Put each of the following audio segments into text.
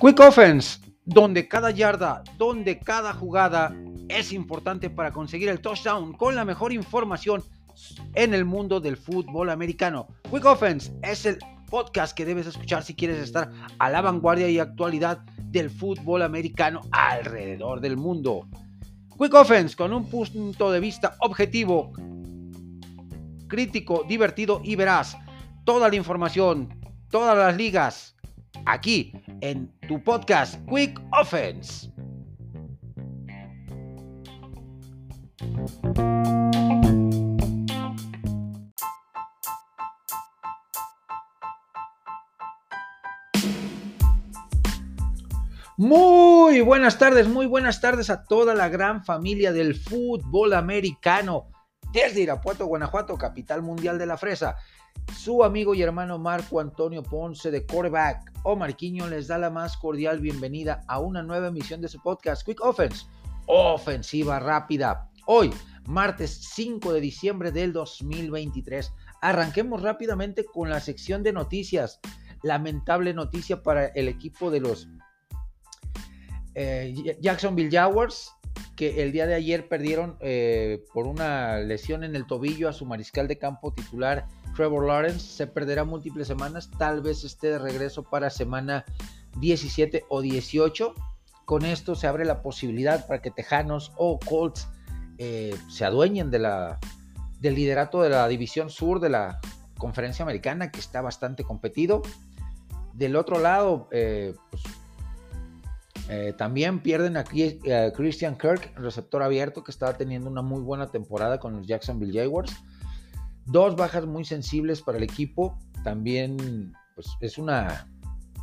Quick Offense, donde cada yarda, donde cada jugada es importante para conseguir el touchdown con la mejor información en el mundo del fútbol americano. Quick Offense es el podcast que debes escuchar si quieres estar a la vanguardia y actualidad del fútbol americano alrededor del mundo. Quick Offense con un punto de vista objetivo, crítico, divertido y veraz. Toda la información, todas las ligas, aquí en tu podcast Quick Offense. Muy buenas tardes, muy buenas tardes a toda la gran familia del fútbol americano desde Irapuato, Guanajuato, capital mundial de la fresa. Su amigo y hermano Marco Antonio Ponce de Quarterback o Marquiño les da la más cordial bienvenida a una nueva emisión de su podcast Quick Offense, ofensiva rápida. Hoy, martes 5 de diciembre del 2023, arranquemos rápidamente con la sección de noticias. Lamentable noticia para el equipo de los eh, Jacksonville Jaguars, que el día de ayer perdieron eh, por una lesión en el tobillo a su mariscal de campo titular Trevor Lawrence se perderá múltiples semanas, tal vez esté de regreso para semana 17 o 18. Con esto se abre la posibilidad para que Tejanos o Colts eh, se adueñen de la, del liderato de la división sur de la conferencia americana, que está bastante competido. Del otro lado, pues, eh, también pierden a Christian Kirk, receptor abierto, que estaba teniendo una muy buena temporada con los Jacksonville Jaguars. Dos bajas muy sensibles para el equipo. También pues, es una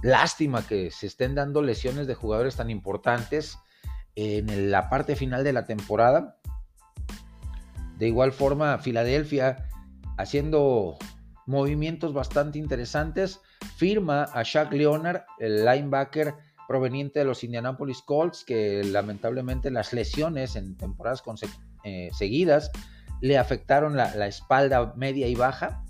lástima que se estén dando lesiones de jugadores tan importantes en la parte final de la temporada. De igual forma, Filadelfia haciendo movimientos bastante interesantes. Firma a Shaq Leonard, el linebacker proveniente de los Indianapolis Colts, que lamentablemente las lesiones en temporadas eh, seguidas le afectaron la, espalda media y baja.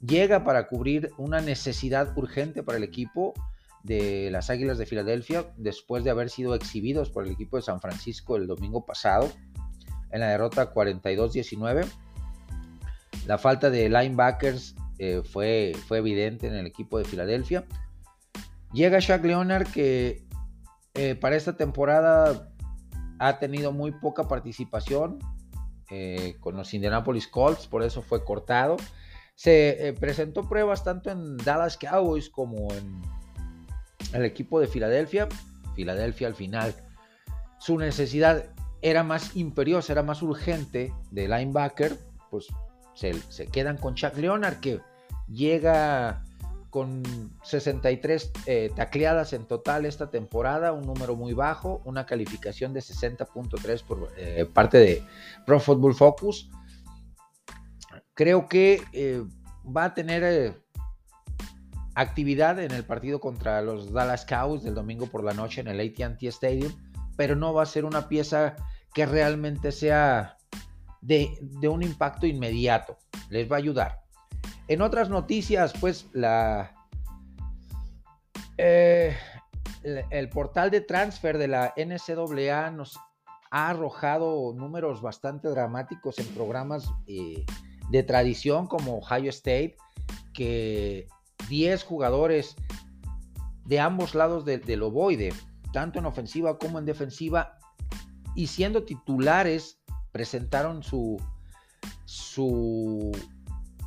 Llega para cubrir una necesidad urgente para el equipo de las Águilas de Filadelfia después de haber sido exhibidos por el equipo de San Francisco el domingo pasado en la derrota 42-19. La falta de linebackers eh, fue, fue evidente en el equipo de Filadelfia. Llega Shaq Leonard que eh, para esta temporada ha tenido muy poca participación, eh, con los Indianapolis Colts, por eso fue cortado. Se eh, presentó pruebas tanto en Dallas Cowboys como en el equipo de Filadelfia. Filadelfia al final, su necesidad era más imperiosa, era más urgente de linebacker, pues se, quedan con Chuck Leonard que llega con 63 eh, tacleadas en total esta temporada, un número muy bajo, una calificación de 60.3 por eh, parte de Pro Football Focus. Creo que eh, va a tener actividad en el partido contra los Dallas Cowboys del domingo por la noche en el ATT Stadium, pero no va a ser una pieza que realmente sea de, de un impacto inmediato. Les va a ayudar en otras noticias, pues la, eh, el, portal de transfer de la NCAA nos ha arrojado números bastante dramáticos en programas eh, de tradición como Ohio State, que 10 jugadores de ambos lados del ovoide, tanto en ofensiva como en defensiva, y siendo titulares, presentaron su, su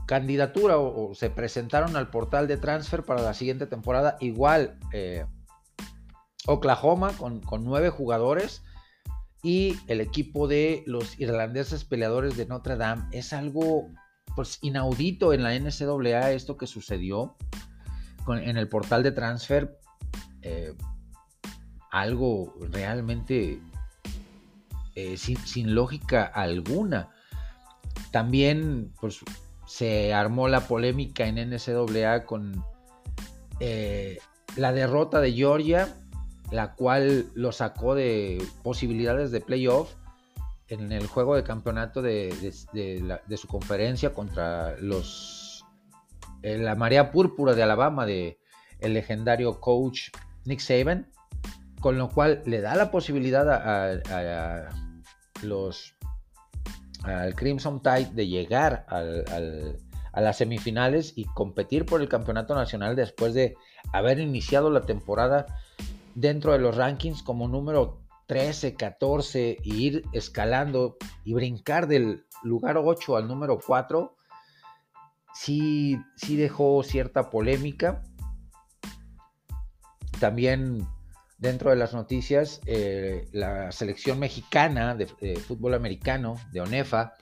candidatura o, se presentaron al portal de transfer para la siguiente temporada. Igual eh, Oklahoma con, nueve jugadores y el equipo de los irlandeses peleadores de Notre Dame. Es algo pues inaudito en la NCAA esto que sucedió en el portal de transfer. Eh, algo realmente eh, sin, sin, lógica alguna. También, pues, se armó la polémica en NCAA con eh, la derrota de Georgia, la cual lo sacó de posibilidades de playoff en el juego de campeonato de, su conferencia contra los la marea púrpura de Alabama de el legendario coach Nick Saban, con lo cual le da la posibilidad a, los al Crimson Tide de llegar a las semifinales y competir por el campeonato nacional después de haber iniciado la temporada dentro de los rankings como número 13, 14 y ir escalando y brincar del lugar 8 al número 4, sí, sí dejó cierta polémica. También dentro de las noticias, eh, la selección mexicana de, fútbol americano, de ONEFA,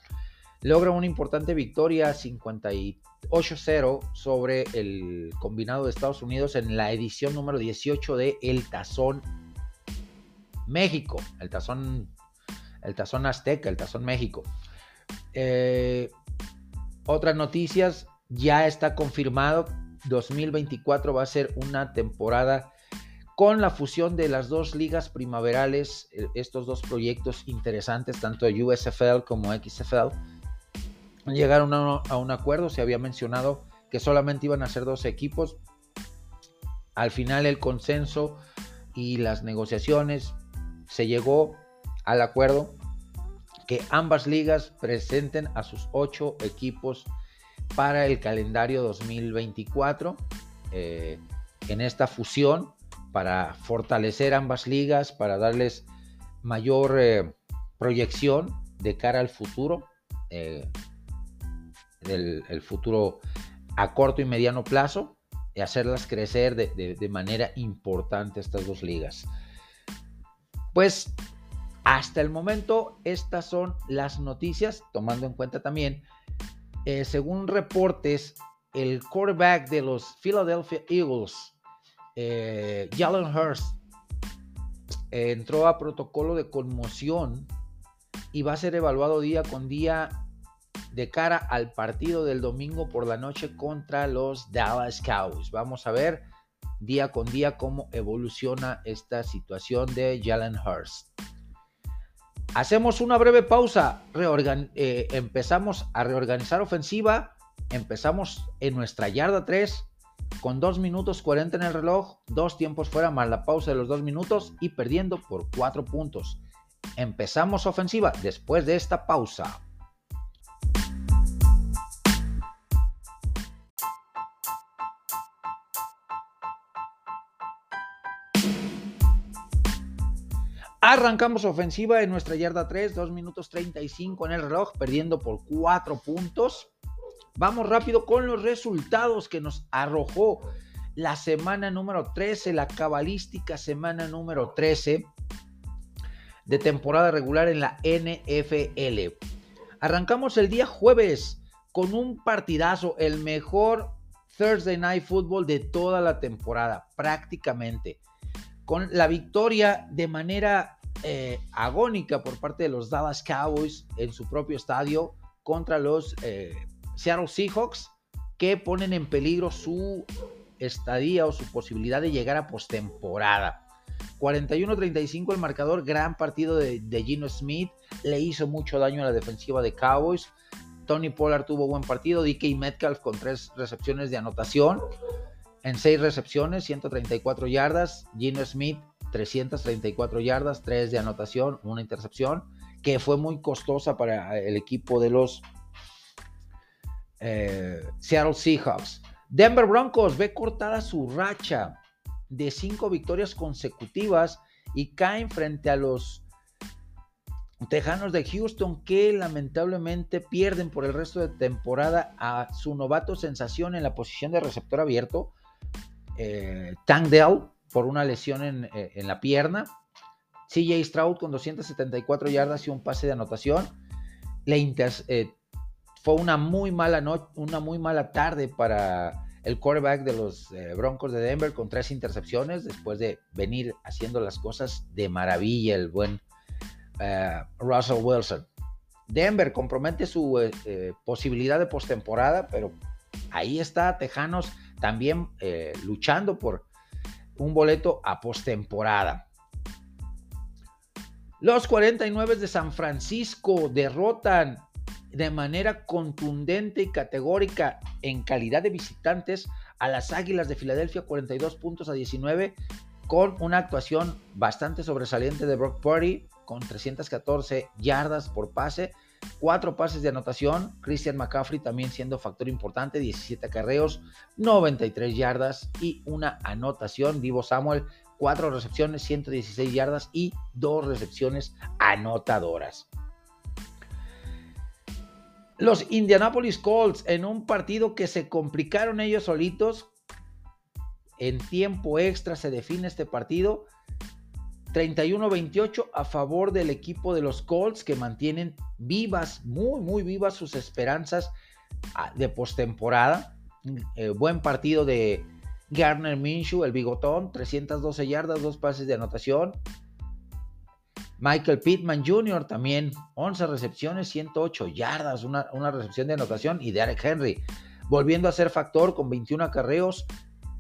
logra una importante victoria 58-0 sobre el combinado de Estados Unidos en la edición número 18 de El Tazón México, el Tazón, el Tazón Azteca, el Tazón México. Eh, otras noticias, ya está confirmado, 2024 va a ser una temporada con la fusión de las dos ligas primaverales, eh, estos dos proyectos interesantes, tanto USFL como XFL, llegaron a un acuerdo, se había mencionado que solamente iban a ser dos equipos. Al final el consenso y las negociaciones se llegó al acuerdo que ambas ligas presenten a sus ocho equipos para el calendario 2024 eh, en esta fusión para fortalecer ambas ligas, para darles mayor eh, proyección de cara al futuro, eh, el, futuro a corto y mediano plazo, y hacerlas crecer de, manera importante estas dos ligas. Pues hasta el momento estas son las noticias, tomando en cuenta también, eh, según reportes, el quarterback de los Philadelphia Eagles, eh, Jalen Hurst entró a protocolo de conmoción y va a ser evaluado día con día de cara al partido del domingo por la noche contra los Dallas Cowboys. Vamos a ver día con día cómo evoluciona esta situación de Jalen Hurst. Hacemos una breve pausa, eh, empezamos a reorganizar ofensiva, empezamos en nuestra yarda 3 con 2 minutos 40 en el reloj, dos tiempos fuera más la pausa de los 2 minutos y perdiendo por 4 puntos. Empezamos ofensiva después de esta pausa. Arrancamos ofensiva en nuestra yarda 3, 2 minutos 35 en el reloj, perdiendo por 4 puntos. Vamos rápido con los resultados que nos arrojó la semana número 13, la cabalística semana número 13 de temporada regular en la NFL. Arrancamos el día jueves con un partidazo, el mejor Thursday Night Football de toda la temporada, prácticamente. Con la victoria de manera eh, agónica por parte de los Dallas Cowboys en su propio estadio contra los eh, Seattle Seahawks que ponen en peligro su estadía o su posibilidad de llegar a postemporada. 41-35 el marcador, gran partido de, de, Gino Smith, le hizo mucho daño a la defensiva de Cowboys. Tony Pollard tuvo buen partido, DK Metcalf con tres recepciones de anotación. En seis recepciones, 134 yardas. Gino Smith 334 yardas, 3 de anotación, una intercepción, que fue muy costosa para el equipo de los eh, Seattle Seahawks. Denver Broncos ve cortada su racha de cinco victorias consecutivas y caen frente a los Tejanos de Houston que lamentablemente pierden por el resto de temporada a su novato sensación en la posición de receptor abierto, eh, Tank Dell, por una lesión eh, en, la pierna. CJ Stroud con 274 yardas y un pase de anotación. Le eh, fue una muy, mala una muy mala tarde para el quarterback de los eh, Broncos de Denver con tres intercepciones después de venir haciendo las cosas de maravilla el buen Russell Wilson. Denver compromete su posibilidad de postemporada, pero ahí está Tejanos también luchando por un boleto a postemporada. Los 49 de San Francisco derrotan de manera contundente y categórica en calidad de visitantes a las Águilas de Filadelfia 42 puntos a 19 con una actuación bastante sobresaliente de Brock Purdy con 314 yardas por pase, cuatro pases de anotación, Christian McCaffrey también siendo factor importante, 17 carreos, 93 yardas y una anotación, Divo Samuel, cuatro recepciones, 116 yardas y dos recepciones anotadoras. Los Indianapolis Colts en un partido que se complicaron ellos solitos. En tiempo extra se define este partido. 31-28 a favor del equipo de los Colts que mantienen vivas, muy, muy vivas sus esperanzas ah, de postemporada. Eh, buen partido de Garner Minshew, el bigotón, 312 yardas, dos pases de anotación. Michael Pittman Jr. también, 11 recepciones, 108 yardas, una, recepción de anotación. Y Derek Henry, volviendo a ser factor con 21 acarreos,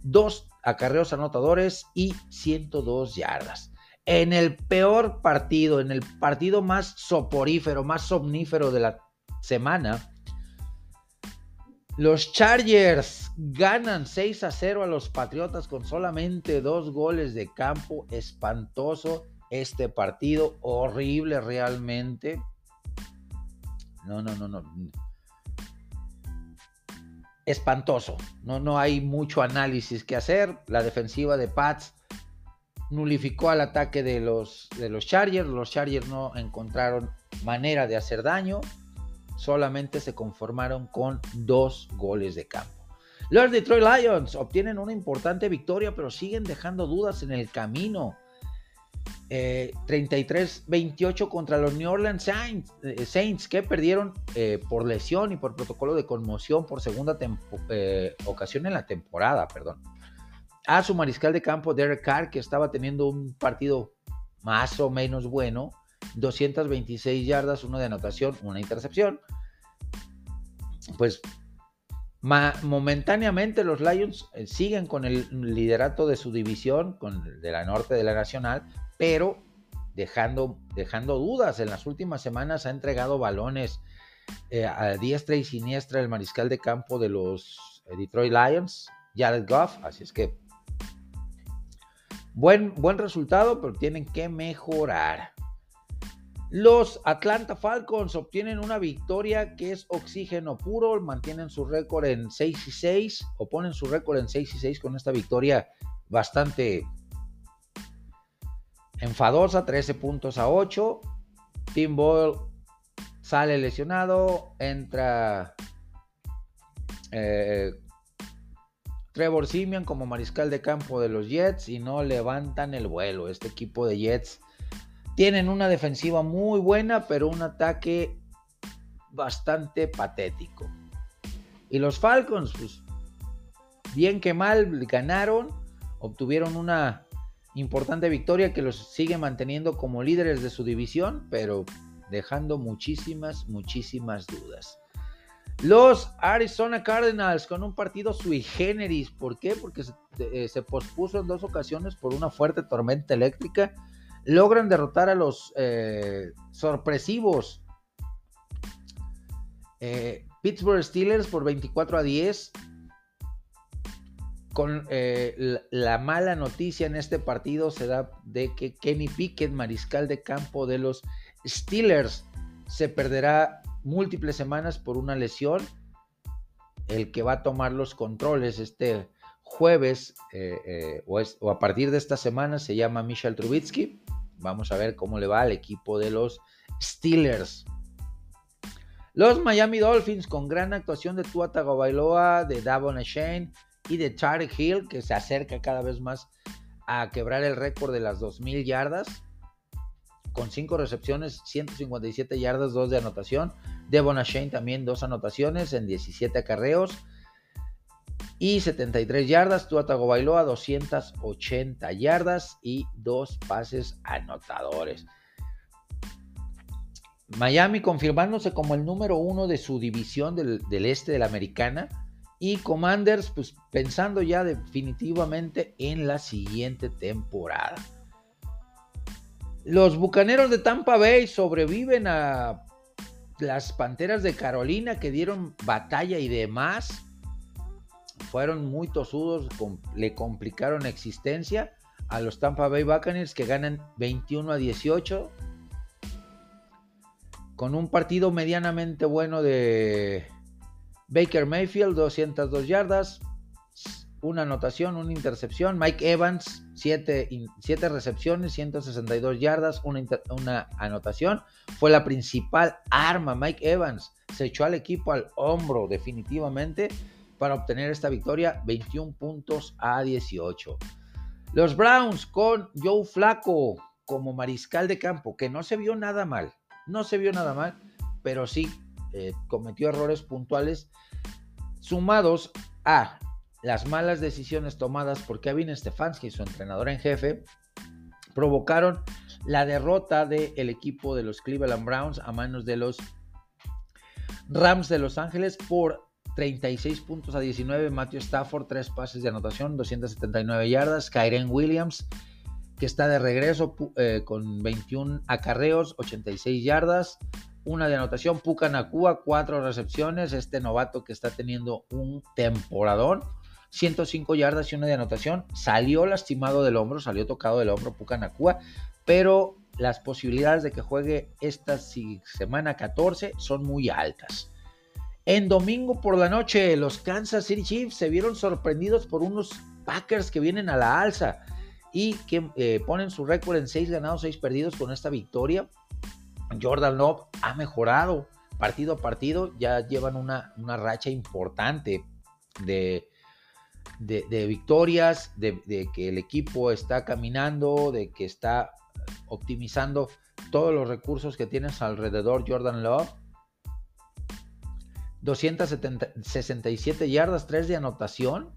2 acarreos anotadores y 102 yardas. En el peor partido, en el partido más soporífero, más somnífero de la semana, los Chargers ganan 6 a 0 a los Patriotas con solamente dos goles de campo. Espantoso este partido horrible realmente. No, no, no, no. Espantoso. No, no hay mucho análisis que hacer. La defensiva de Pats nulificó al ataque de los, de los Chargers. Los Chargers no encontraron manera de hacer daño. Solamente se conformaron con dos goles de campo. Los Detroit Lions obtienen una importante victoria, pero siguen dejando dudas en el camino. 33-28 eh, contra los New Orleans eh, Saints, que perdieron eh, por lesión y por protocolo de conmoción por segunda ocasión en la temporada, perdón. A su mariscal de campo Derek Carr, que estaba teniendo un partido más o menos bueno, 226 yardas, uno de anotación, una intercepción. Pues momentáneamente los Lions siguen con el liderato de su división, con de la norte de la nacional, pero dejando, dejando dudas. En las últimas semanas ha entregado balones eh, a diestra y siniestra el mariscal de campo de los eh, Detroit Lions, Jared Goff, así es que buen, buen resultado, pero tienen que mejorar. Los Atlanta Falcons obtienen una victoria que es oxígeno puro, mantienen su récord en 6 y 6 o ponen su récord en 6 y 6 con esta victoria bastante enfadosa, 13 puntos a 8. Tim Boyle sale lesionado, entra eh, Trevor Simeon como mariscal de campo de los Jets y no levantan el vuelo. Este equipo de Jets tienen una defensiva muy buena, pero un ataque bastante patético. Y los Falcons, pues, bien que mal, ganaron, obtuvieron una Importante victoria que los sigue manteniendo como líderes de su división, pero dejando muchísimas, muchísimas dudas. Los Arizona Cardinals con un partido sui generis. ¿Por qué? Porque se, eh, pospuso en dos ocasiones por una fuerte tormenta eléctrica. Logran derrotar a los eh, sorpresivos eh, Pittsburgh Steelers por 24 a 10 con eh, la, mala noticia en este partido se da de que Kenny Pickett, mariscal de campo de los Steelers, se perderá múltiples semanas por una lesión. El que va a tomar los controles este jueves eh, eh, o, a partir de esta semana se llama Michel Trubitsky. Vamos a ver cómo le va al equipo de los Steelers. Los Miami Dolphins con gran actuación de Tua Tagovailoa, de Davon Shane y de Tarek Hill, que se acerca cada vez más a quebrar el récord de las 2.000 yardas, con 5 recepciones, 157 yardas, 2 de anotación. Devon Shane también 2 anotaciones en 17 acarreos y 73 yardas. Tua Tagovailoa 280 yardas y 2 pases anotadores. Miami confirmándose como el número uno de su división del, del este de la americana y Commanders, pues pensando ya definitivamente en la siguiente temporada. Los Bucaneros de Tampa Bay sobreviven a, las Panteras de Carolina que dieron batalla y demás, fueron muy tosudos, le complicaron existencia a los Tampa Bay Buccaneers que ganan 21 a 18 con un partido medianamente bueno de Baker Mayfield, 202 yardas, una anotación, una intercepción. Mike Evans, 7 recepciones, 162 yardas, una, anotación. Fue la principal arma. Mike Evans se echó al equipo al hombro definitivamente para obtener esta victoria, 21 puntos a 18. Los Browns con Joe Flaco como mariscal de campo, que no se vio nada mal, no se vio nada mal, pero sí eh, cometió errores puntuales sumados a las malas decisiones tomadas por Kevin Stefanski, su entrenador en jefe, provocaron la derrota del equipo de los Cleveland Browns a manos de los Rams de Los Ángeles por 36 puntos a 19. Matthew Stafford, 3 pases de anotación, 279 yardas. Kyren Williams, que está de regreso eh, con 21 acarreos, 86 yardas. Una de anotación. Nakua, 4 recepciones. Este novato que está teniendo un temporadón. 105 yardas y una de anotación. Salió lastimado del hombro, salió tocado del hombro Puka Nakua, pero las posibilidades de que juegue esta semana 14 son muy altas. En domingo por la noche, los Kansas City Chiefs se vieron sorprendidos por unos Packers que vienen a la alza y que eh, ponen su récord en 6 ganados, 6 perdidos con esta victoria. Jordan Love ha mejorado partido a partido, ya llevan una, una racha importante de, de, victorias, de, de, que el equipo está caminando, de que está optimizando todos los recursos que tienes alrededor Jordan Love 267 yardas, 3 de anotación.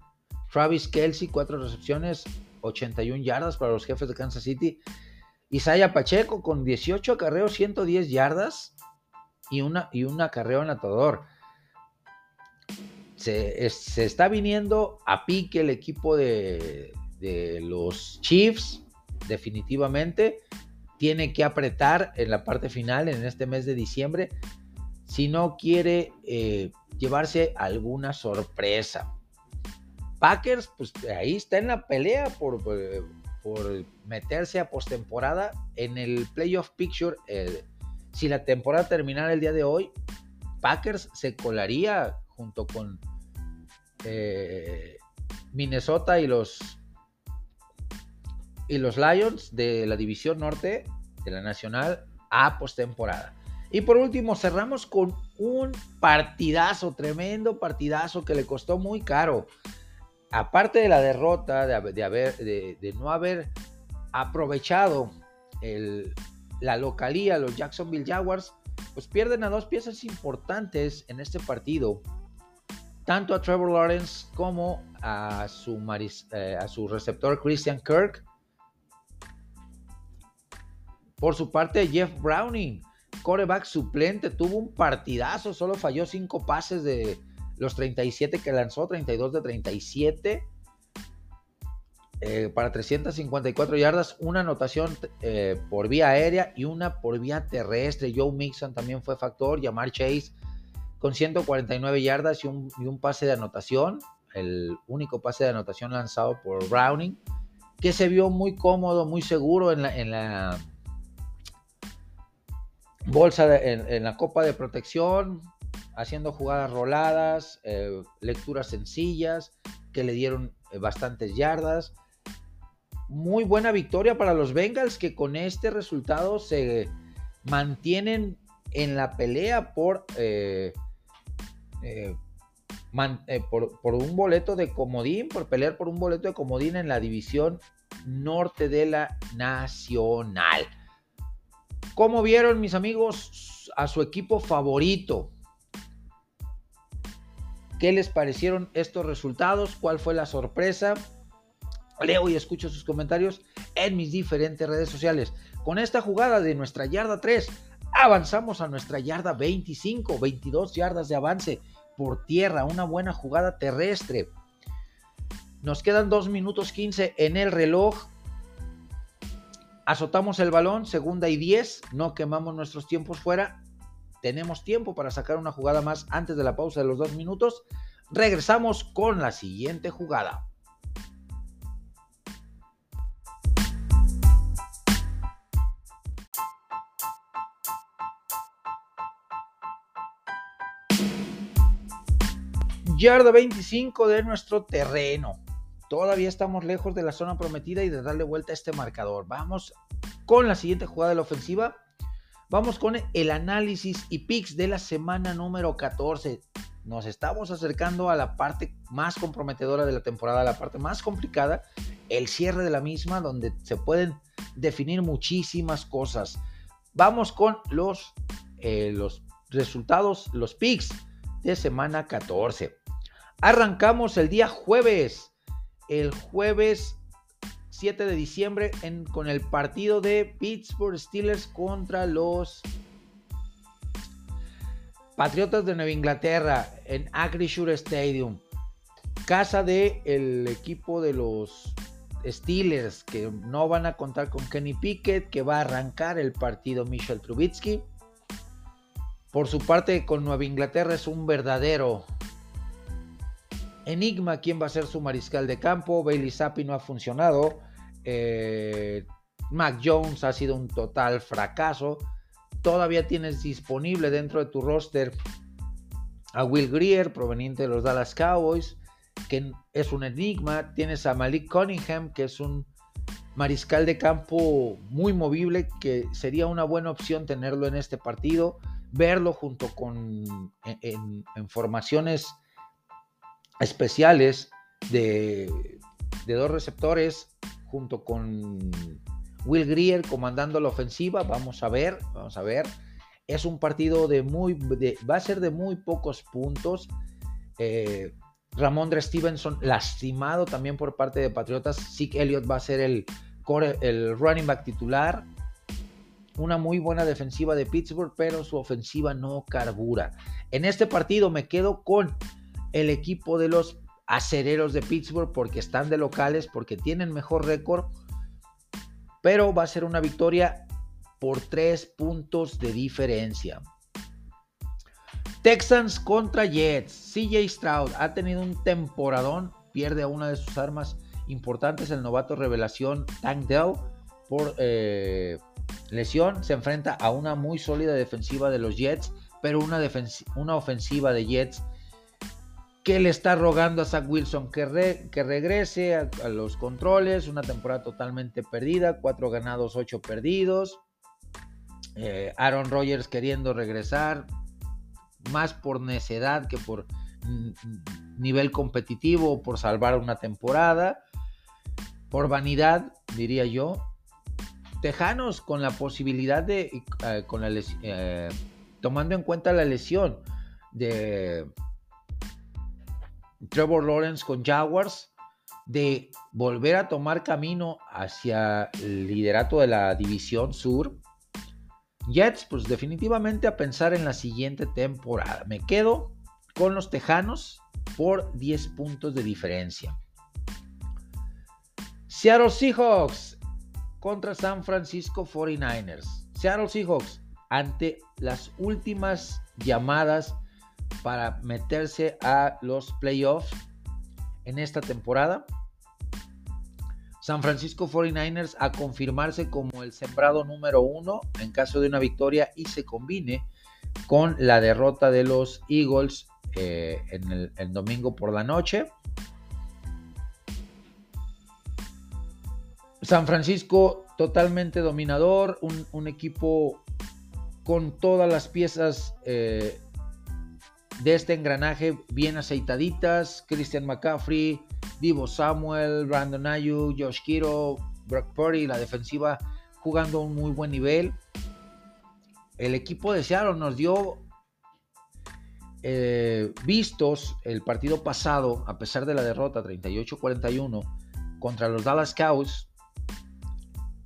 Travis Kelsey, 4 recepciones, 81 yardas para los jefes de Kansas City. Isaiah Pacheco con 18 acarreos, 110 yardas y y un acarreo anotador. Se, se, está viniendo a pique el equipo de, de los Chiefs, definitivamente. Tiene que apretar en la parte final, en este mes de diciembre, si no quiere eh, llevarse alguna sorpresa. Packers, pues ahí está en la pelea por, eh, por meterse a postemporada en el playoff picture. Eh, si la temporada terminara el día de hoy, Packers se colaría junto con Minnesota y los y los Lions de la división norte de la nacional a postemporada. Y por último, cerramos con un partidazo, tremendo partidazo que le costó muy caro. Aparte de la derrota, de, no haber aprovechado la localía, los Jacksonville Jaguars, pues pierden a dos piezas importantes en este partido. Tanto a Trevor Lawrence como a su, eh, a su receptor Christian Kirk. Por su parte, Jeff Browning coreback suplente, tuvo un partidazo, solo falló cinco pases de los 37 que lanzó, 32 de 37. Eh, para 354 yardas, una anotación eh, por vía aérea y una por vía terrestre. Joe Mixon también fue factor. Yamar Chase con 149 yardas y un, y un, pase de anotación. El único pase de anotación lanzado por Browning, que se vio muy cómodo, muy seguro en la, en la bolsa en, la copa de protección, haciendo jugadas roladas, eh, lecturas sencillas que le dieron eh, bastantes yardas. Muy buena victoria para los Bengals que con este resultado se mantienen en la pelea por, eh, por, por un boleto de comodín, por pelear por un boleto de comodín en la división norte de la nacional. ¿Cómo vieron mis amigos a su equipo favorito? ¿Qué les parecieron estos resultados? ¿Cuál fue la sorpresa? Leo y escucho sus comentarios en mis diferentes redes sociales. Con esta jugada de nuestra yarda 3, avanzamos a nuestra yarda 25, 22 yardas de avance por tierra, una buena jugada terrestre. Nos quedan 2 minutos 15 en el reloj. Azotamos el balón, segunda y 10, no quemamos nuestros tiempos fuera. Tenemos tiempo para sacar una jugada más antes de la pausa de los dos minutos. Regresamos con la siguiente jugada. Yarda 25 de nuestro terreno. Todavía estamos lejos de la zona prometida y de darle vuelta a este marcador. Vamos con la siguiente jugada de la ofensiva. Vamos con el análisis y picks de la semana número 14. Nos estamos acercando a la parte más comprometedora de la temporada, la parte más complicada, el cierre de la misma, donde se pueden definir muchísimas cosas. Vamos con los, eh, los resultados, los picks de semana 14. Arrancamos el día jueves. El jueves 7 de diciembre con el partido de Pittsburgh Steelers contra los Patriotas de Nueva Inglaterra en Acrisure Stadium. Casa el equipo de los Steelers que no van a contar con Kenny Pickett, que va a arrancar el partido Michel Trubitsky. Por su parte, con Nueva Inglaterra es un verdadero enigma quién va a ser su mariscal de campo. Bailey Zappi no ha funcionado. Eh, Mac Jones ha sido un total fracaso. Todavía tienes disponible dentro de tu roster a Will Greer, proveniente de los Dallas Cowboys, que es un enigma. Tienes a Malik Cunningham, que es un mariscal de campo muy movible, que sería una buena opción tenerlo en este partido. Verlo junto con en formaciones especiales de, dos receptores junto con Will Greer comandando la ofensiva. Vamos a ver, vamos a ver. Es un partido de muy, va a ser de muy pocos puntos. Eh, Ramondre Stevenson lastimado también por parte de Patriotas. Zeke Elliott va a ser el, el running back titular. Una muy buena defensiva de Pittsburgh, pero su ofensiva no carbura. En este partido me quedo con el equipo de los acereros de Pittsburgh porque están de locales, porque tienen mejor récord, pero va a ser una victoria por tres puntos de diferencia. Texans contra Jets. CJ Stroud ha tenido un temporadón, pierde a una de sus armas importantes, el novato revelación Tank Dell, por eh, lesión. Se enfrenta a una muy sólida defensiva de los Jets, pero una, una ofensiva de Jets que le está rogando a Zach Wilson que, que regrese a, los controles, una temporada totalmente perdida, cuatro ganados, ocho perdidos. Eh, Aaron Rodgers queriendo regresar, más por necedad que por nivel competitivo o por salvar una temporada, por vanidad, diría yo. Tejanos con la posibilidad de, eh, con la eh, tomando en cuenta la lesión de Trevor Lawrence con Jaguars de volver a tomar camino hacia el liderato de la división sur. Jets, pues definitivamente a pensar en la siguiente temporada. Me quedo con los Tejanos por 10 puntos de diferencia. Seattle Seahawks contra San Francisco 49ers. Seattle Seahawks ante las últimas llamadas para meterse a los playoffs en esta temporada. San Francisco 49ers a confirmarse como el sembrado número uno en caso de una victoria y se combine con la derrota de los Eagles eh, en el, domingo por la noche. San Francisco totalmente dominador, un, equipo con todas las piezas eh, de este engranaje bien aceitaditas. Christian McCaffrey, Divo Samuel, Brandon Ayuk, Josh Kiro, Brock Purdy, la defensiva jugando a un muy buen nivel. El equipo de Seattle nos dio eh, vistos el partido pasado, a pesar de la derrota 38-41 contra los Dallas Cowboys,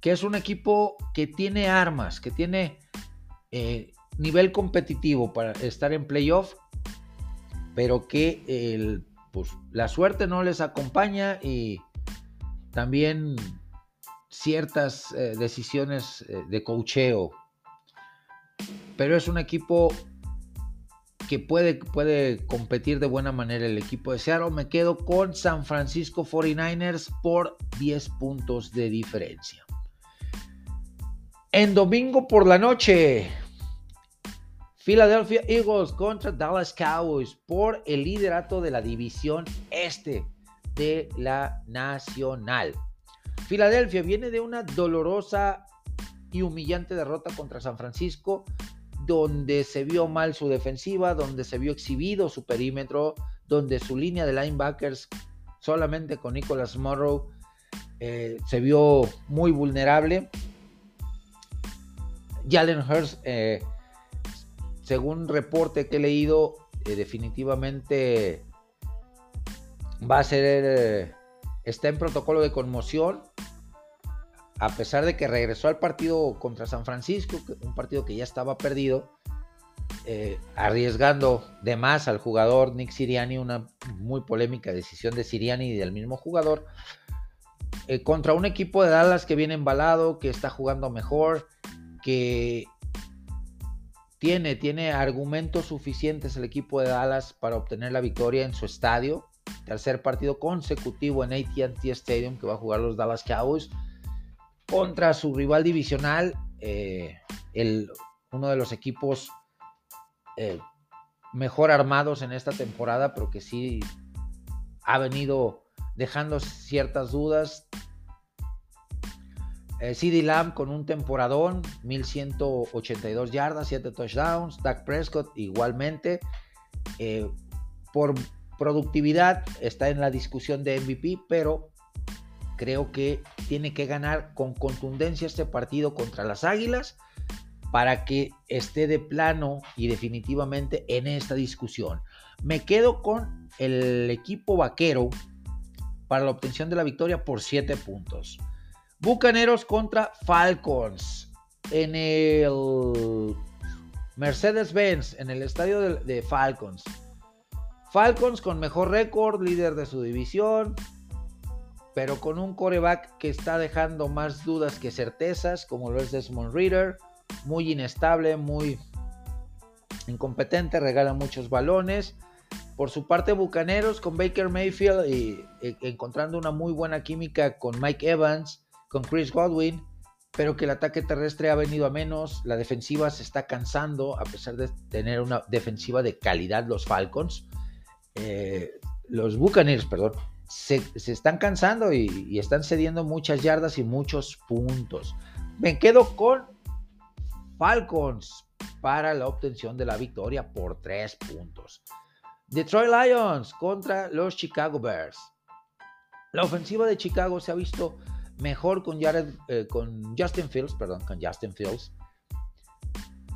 que es un equipo que tiene armas, que tiene eh, nivel competitivo para estar en playoff pero que pues, la suerte no les acompaña y también ciertas eh, decisiones eh, de cocheo. pero es un equipo que puede, puede competir de buena manera el equipo de Seattle. Me quedo con San Francisco 49ers por 10 puntos de diferencia. En domingo por la noche, Philadelphia Eagles contra Dallas Cowboys por el liderato de la división este de la Nacional. Filadelfia viene de una dolorosa y humillante derrota contra San Francisco donde se vio mal su defensiva, donde se vio exhibido su perímetro, donde su línea de linebackers solamente con Nicholas Morrow eh, se vio muy vulnerable. Jalen Hurst, eh, según reporte que he leído, eh, definitivamente va a ser, está en protocolo de conmoción a pesar de que regresó al partido contra San Francisco, un partido que ya estaba perdido, eh, arriesgando de más al jugador Nick Siriani, una muy polémica decisión de Siriani y del mismo jugador, eh, contra un equipo de Dallas que viene embalado, que está jugando mejor, que tiene, tiene argumentos suficientes el equipo de Dallas para obtener la victoria en su estadio, tercer partido consecutivo en ATT Stadium que va a jugar los Dallas Cowboys contra su rival divisional, eh, el, uno de los equipos eh, mejor armados en esta temporada, pero que sí ha venido dejando ciertas dudas. Eh, CD Lamb con un temporadón, 1182 yardas, 7 touchdowns. Dak Prescott igualmente. por productividad está en la discusión de MVP, pero creo que tiene que ganar con contundencia este partido contra las Águilas para que esté de plano y definitivamente en esta discusión. Me quedo con el equipo vaquero para la obtención de la victoria por 7 puntos. Bucaneros contra Falcons en el Mercedes-Benz, en el estadio de, Falcons. Falcons con mejor récord, líder de su división, pero con un coreback que está dejando más dudas que certezas, como lo es Desmond Reader, muy inestable, muy incompetente, regala muchos balones. Por su parte, Bucaneros con Baker Mayfield y, encontrando una muy buena química con Mike Evans, con Chris Godwin, pero que el ataque terrestre ha venido a menos, la defensiva se está cansando, a pesar de tener una defensiva de calidad los Falcons. Eh, los Buccaneers, perdón, se, están cansando y, están cediendo muchas yardas y muchos puntos. Me quedo con Falcons para la obtención de la victoria por tres puntos. Detroit Lions contra los Chicago Bears. La ofensiva de Chicago se ha visto mejor con, eh, con Justin Fields, perdón, con Justin Fields.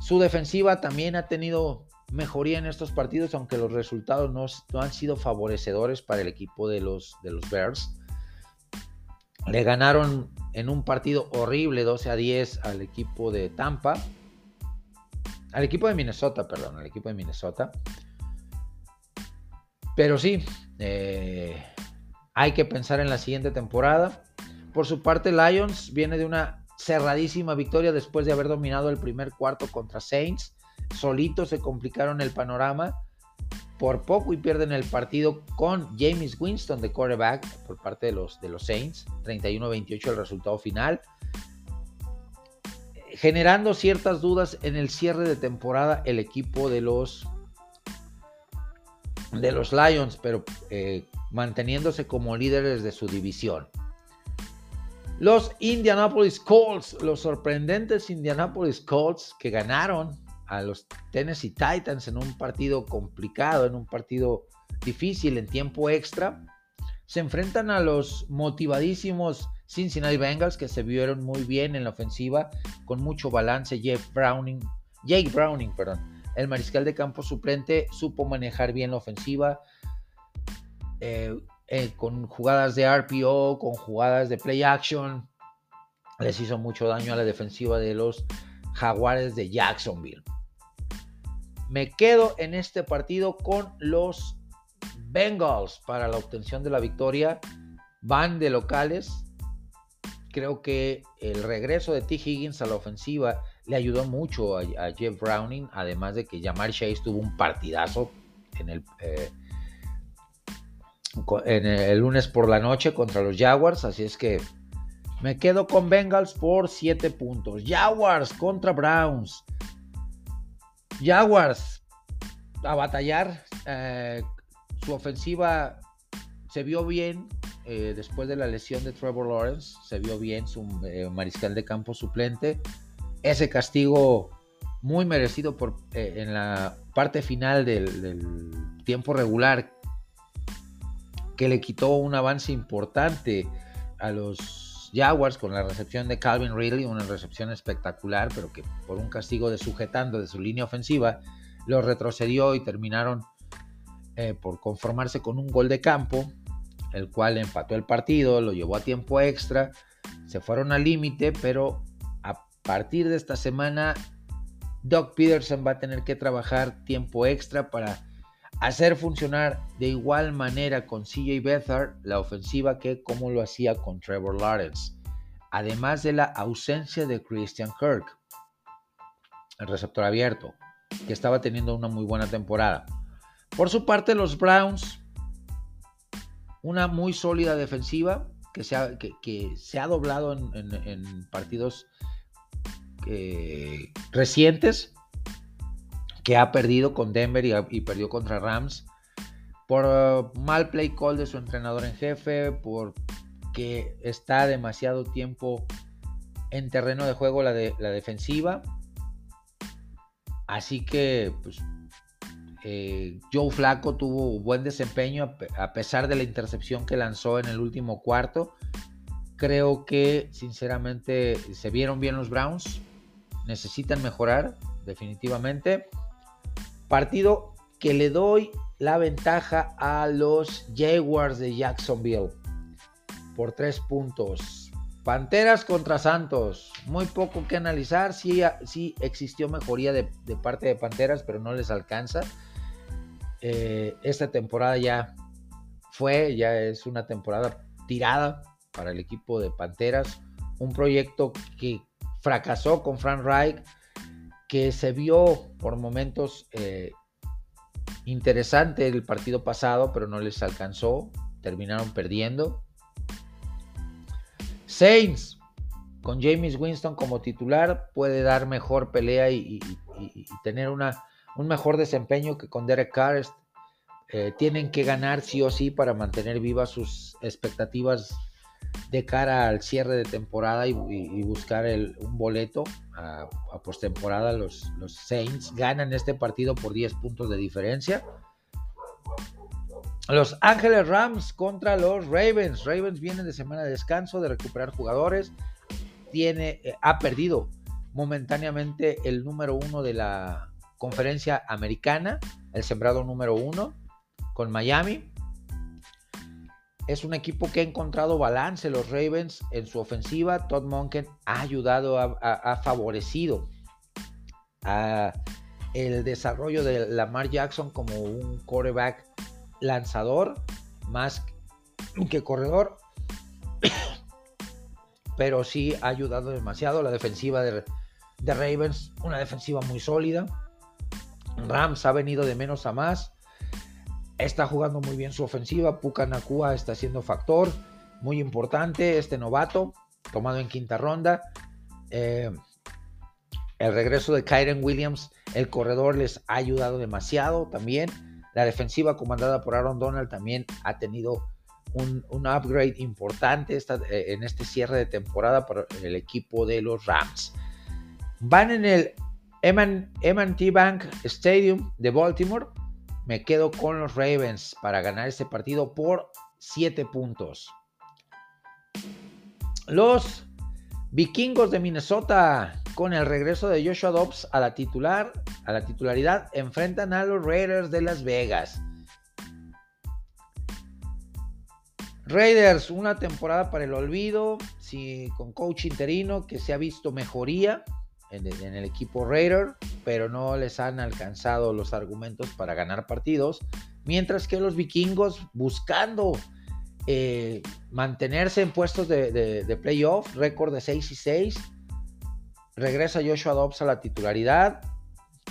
Su defensiva también ha tenido mejoría en estos partidos, aunque los resultados no, han sido favorecedores para el equipo de los, de los Bears. Le ganaron en un partido horrible 12 a 10 al equipo de Tampa. Al equipo de Minnesota, perdón, al equipo de Minnesota. Pero sí, eh, hay que pensar en la siguiente temporada. Por su parte, Lions viene de una cerradísima victoria después de haber dominado el primer cuarto contra Saints. Solitos se complicaron el panorama. Por poco y pierden el partido con James Winston de quarterback por parte de los, de los Saints, 31-28 el resultado final, generando ciertas dudas en el cierre de temporada el equipo de los de los Lions, pero eh, manteniéndose como líderes de su división. Los Indianapolis Colts, los sorprendentes Indianapolis Colts que ganaron a los Tennessee Titans en un partido complicado, en un partido difícil, en tiempo extra. Se enfrentan a los motivadísimos Cincinnati Bengals que se vieron muy bien en la ofensiva, con mucho balance. Jeff Browning, Jake Browning, perdón, el mariscal de campo suplente, supo manejar bien la ofensiva. Eh, eh, con jugadas de RPO, con jugadas de play action, les hizo mucho daño a la defensiva de los Jaguares de Jacksonville. Me quedo en este partido con los Bengals para la obtención de la victoria. Van de locales. Creo que el regreso de T. Higgins a la ofensiva le ayudó mucho a, Jeff Browning, además de que Jamar Chase tuvo un partidazo en el, eh, el lunes por la noche contra los Jaguars, así es que me quedo con Bengals por 7 puntos. Jaguars contra Browns. Jaguars a batallar. Eh, su ofensiva se vio bien eh, después de la lesión de Trevor Lawrence. Se vio bien su mariscal de campo suplente ese castigo muy merecido por, eh, en la parte final del, tiempo regular que le quitó un avance importante a los Jaguars con la recepción de Calvin Ridley, una recepción espectacular, pero que por un castigo de sujetando de su línea ofensiva, lo retrocedió y terminaron eh, por conformarse con un gol de campo, el cual empató el partido, lo llevó a tiempo extra, se fueron al límite, pero partir de esta semana, Doug Peterson va a tener que trabajar tiempo extra para hacer funcionar de igual manera con CJ Beathard la ofensiva que como lo hacía con Trevor Lawrence. Además de la ausencia de Christian Kirk, el receptor abierto, que estaba teniendo una muy buena temporada. Por su parte, los Browns, una muy sólida defensiva que se ha, doblado en partidos eh, recientes que ha perdido con Denver y, perdió contra Rams por uh, mal play call de su entrenador en jefe, por que está demasiado tiempo en terreno de juego la defensiva. Así que pues, eh, Joe Flaco tuvo buen desempeño a pesar de la intercepción que lanzó en el último cuarto. Creo que sinceramente se vieron bien los Browns necesitan mejorar, definitivamente. Partido que le doy la ventaja a los Jaguars de Jacksonville por tres puntos. Panteras contra Santos. Muy poco que analizar. Sí, sí existió mejoría de, parte de Panteras, pero no les alcanza. Eh, esta temporada ya fue, ya es una temporada tirada para el equipo de Panteras. Un proyecto que fracasó con Frank Reich, que se vio por momentos eh, interesante el partido pasado, pero no les alcanzó, terminaron perdiendo. Saints, con James Winston como titular, puede dar mejor pelea y, tener una, un mejor desempeño que con Derek Carr. Eh, tienen que ganar sí o sí para mantener vivas sus expectativas de cara al cierre de temporada y, buscar un boleto a, postemporada. Los, los Saints ganan este partido por 10 puntos de diferencia. Los Ángeles Rams contra los Ravens. Ravens vienen de semana de descanso, de recuperar jugadores. Tiene, eh, ha perdido momentáneamente el número uno de la conferencia americana, el sembrado número uno con Miami es un equipo que ha encontrado balance. Los Ravens en su ofensiva, Todd Monken ha ayudado, ha, favorecido el desarrollo de Lamar Jackson como un quarterback lanzador más que corredor. Pero sí ha ayudado demasiado la defensiva de, de Ravens, una defensiva muy sólida. Rams ha venido de menos a más está jugando muy bien su ofensiva. Puka Nakua está siendo factor muy importante. Este novato, tomado en quinta ronda. Eh, el regreso de Kyren Williams, el corredor, les ha ayudado demasiado también. La defensiva comandada por Aaron Donald también ha tenido un, upgrade importante eh, en este cierre de temporada para el equipo de los Rams. Van en el M&T Bank Stadium de Baltimore me quedo con los Ravens para ganar este partido por 7 puntos. Los vikingos de Minnesota, con el regreso de Joshua Dobbs a la titular, a la titularidad, enfrentan a los Raiders de Las Vegas. Raiders, una temporada para el olvido, sí, con coach interino que se ha visto mejoría en el, equipo Raider, pero no les han alcanzado los argumentos para ganar partidos, mientras que los vikingos buscando eh, mantenerse en puestos de, playoff, récord de 6 y 6, regresa Joshua Dobbs a la titularidad.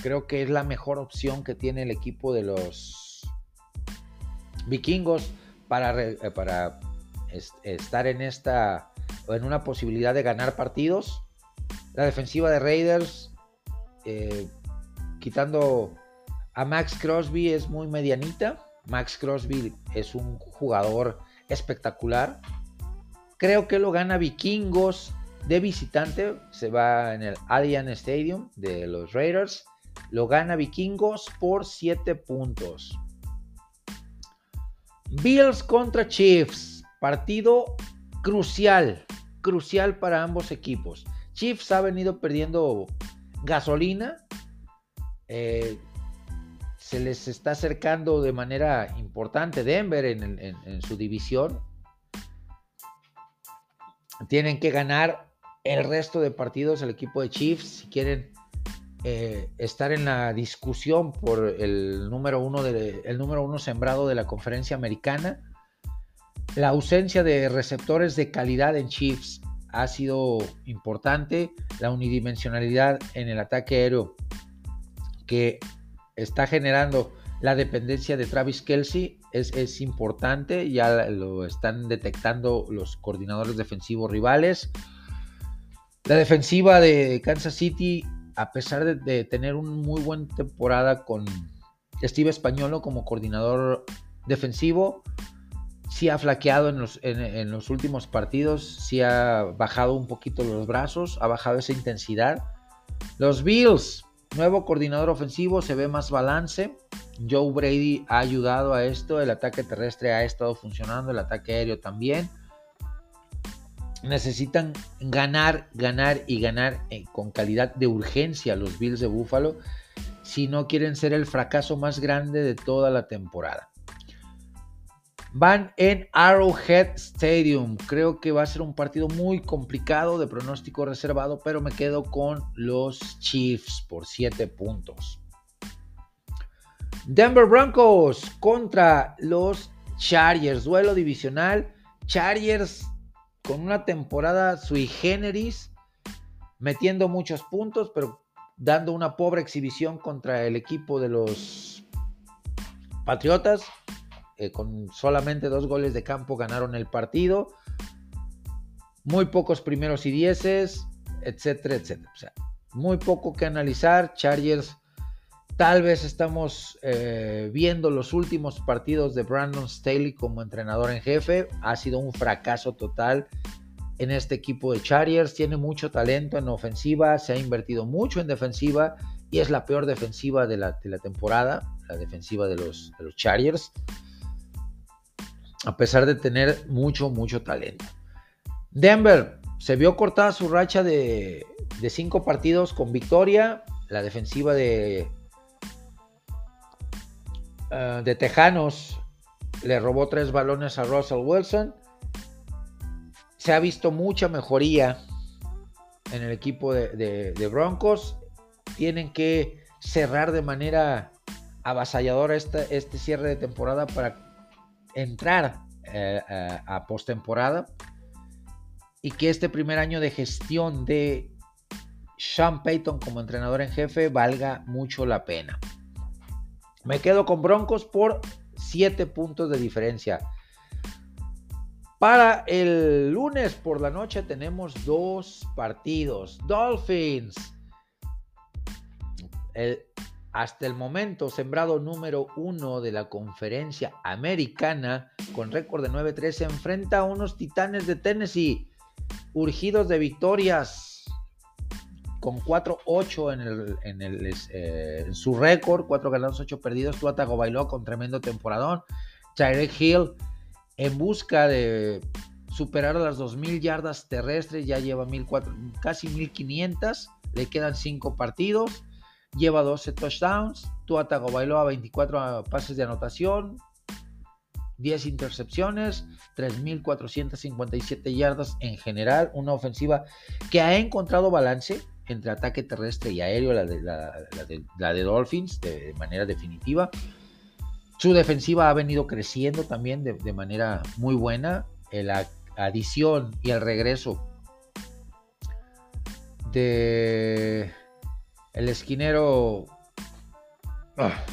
Creo que es la mejor opción que tiene el equipo de los vikingos para, eh, para estar en esta en una posibilidad de ganar partidos. La defensiva de Raiders, eh, quitando a Max Crosby, es muy medianita. Max Crosby es un jugador espectacular. Creo que lo gana Vikingos de visitante. Se va en el Allianz Stadium de los Raiders. Lo gana Vikingos por 7 puntos. Bills contra Chiefs. Partido crucial. Crucial para ambos equipos. Chiefs ha venido perdiendo gasolina. Eh, se les está acercando de manera importante Denver en, su división. Tienen que ganar el resto de partidos el equipo de Chiefs si quieren eh, estar en la discusión por el número uno el número uno sembrado de la conferencia americana. La ausencia de receptores de calidad en Chiefs ha sido importante. La unidimensionalidad en el ataque aéreo que está generando la dependencia de Travis Kelsey es, importante. Ya lo están detectando los coordinadores defensivos rivales. La defensiva de Kansas City, a pesar de, de tener una muy buena temporada con Steve Españolo como coordinador defensivo, sí ha flaqueado en los, últimos partidos, sí ha bajado un poquito los brazos, ha bajado esa intensidad. Los Bills, nuevo coordinador ofensivo, se ve más balance. Joe Brady ha ayudado a esto, el ataque terrestre ha estado funcionando, el ataque aéreo también. Necesitan ganar, ganar y ganar eh, con calidad de urgencia los Bills de Buffalo si no quieren ser el fracaso más grande de toda la temporada. Van en Arrowhead Stadium. Creo que va a ser un partido muy complicado de pronóstico reservado, pero me quedo con los Chiefs por 7 puntos. Denver Broncos contra los Chargers. Duelo divisional. Chargers con una temporada sui generis, metiendo muchos puntos, pero dando una pobre exhibición contra el equipo de los Patriotas. Eh, con solamente dos goles de campo ganaron el partido. Muy pocos primeros y dieces, etcétera, etcétera. O sea, muy poco que analizar. Chargers, tal vez estamos eh, viendo los últimos partidos de Brandon Staley como entrenador en jefe. Ha sido un fracaso total en este equipo de Chargers. Tiene mucho talento en ofensiva, se ha invertido mucho en defensiva y es la peor defensiva de la, temporada, la defensiva de los, de los Chargers a pesar de tener mucho, mucho talento. Denver se vio cortada su racha de, cinco partidos con victoria. La defensiva de, eh, de Tejanos le robó tres balones a Russell Wilson. Se ha visto mucha mejoría en el equipo de, Broncos. Tienen que cerrar de manera avasalladora este cierre de temporada para entrar eh, eh, a postemporada y que este primer año de gestión de Sean Payton como entrenador en jefe valga mucho la pena. Me quedo con Broncos por 7 puntos de diferencia. Para el lunes por la noche tenemos dos partidos. Dolphins. El hasta el momento sembrado número uno de la conferencia americana con récord de 9-3 se enfrenta a unos titanes de Tennessee urgidos de victorias con 4-8 en, el, eh, en, su récord, 4 ganados, 8 perdidos. Tuatago bailó con tremendo temporadón. Tyrek Hill en busca de superar las 2.000 yardas terrestres, ya lleva 1.400, casi 1.500, le quedan 5 partidos lleva 12 touchdowns. Tua Tagovailoa 24 pases de anotación, 10 intercepciones, 3.457 yardas en general. Una ofensiva que ha encontrado balance entre ataque terrestre y aéreo, la de, la, de, Dolphins, de, manera definitiva. Su defensiva ha venido creciendo también de, manera muy buena. La adición y el regreso de el esquinero ah,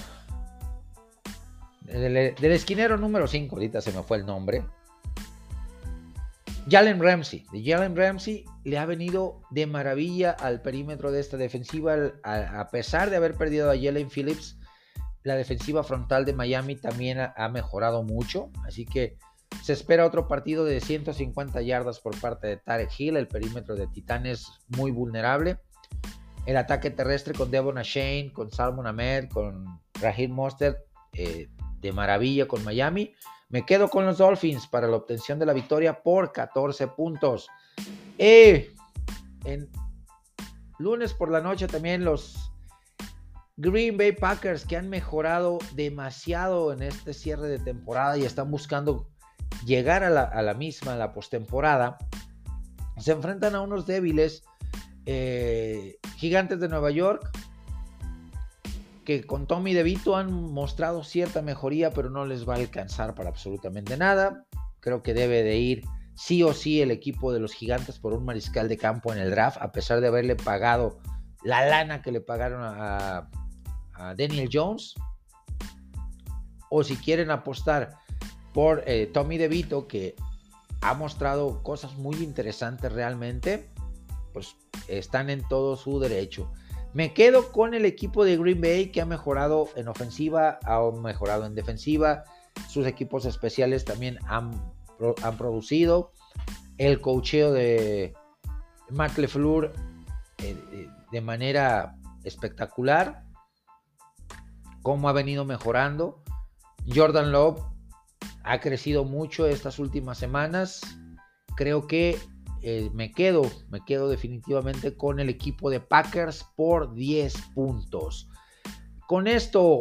del, esquinero número 5, ahorita se me fue el nombre. Jalen Ramsey. De Jalen Ramsey le ha venido de maravilla al perímetro de esta defensiva, a, pesar de haber perdido a Jalen Phillips. La defensiva frontal de Miami también ha, mejorado mucho, así que se espera otro partido de 150 yardas por parte de Tarek Hill. El perímetro de Titanes muy vulnerable. El ataque terrestre con Devon Shane, con Salmon Ahmed, con Raheem Mostert, eh, de maravilla con Miami. Me quedo con los Dolphins para la obtención de la victoria por 14 puntos. Eh, en lunes por la noche también los Green Bay Packers que han mejorado demasiado en este cierre de temporada y están buscando llegar a la, misma, a la postemporada. Se enfrentan a unos débiles eh, gigantes de Nueva York que con Tommy DeVito han mostrado cierta mejoría, pero no les va a alcanzar para absolutamente nada. Creo que debe de ir sí o sí el equipo de los gigantes por un mariscal de campo en el draft, a pesar de haberle pagado la lana que le pagaron a, Daniel Jones. O si quieren apostar por eh, Tommy DeVito, que ha mostrado cosas muy interesantes realmente, pues están en todo su derecho. Me quedo con el equipo de Green Bay que ha mejorado en ofensiva, ha mejorado en defensiva. Sus equipos especiales también han, han producido. El cocheo de Matt LeFleur eh, eh, de manera espectacular. Cómo ha venido mejorando. Jordan Love ha crecido mucho estas últimas semanas. Creo que eh, me quedo, me quedo definitivamente con el equipo de Packers por 10 puntos. Con esto,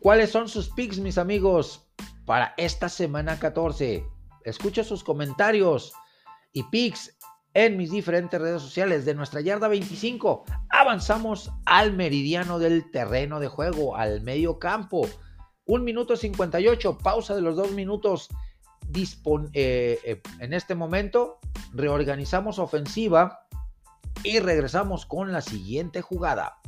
¿cuáles son sus picks, mis amigos, para esta semana 14? Escucho sus comentarios y picks en mis diferentes redes sociales de nuestra yarda 25. Avanzamos al meridiano del terreno de juego, al medio campo. Un minuto 58, pausa de los dos minutos eh, eh, en este momento reorganizamos ofensiva y regresamos con la siguiente jugada.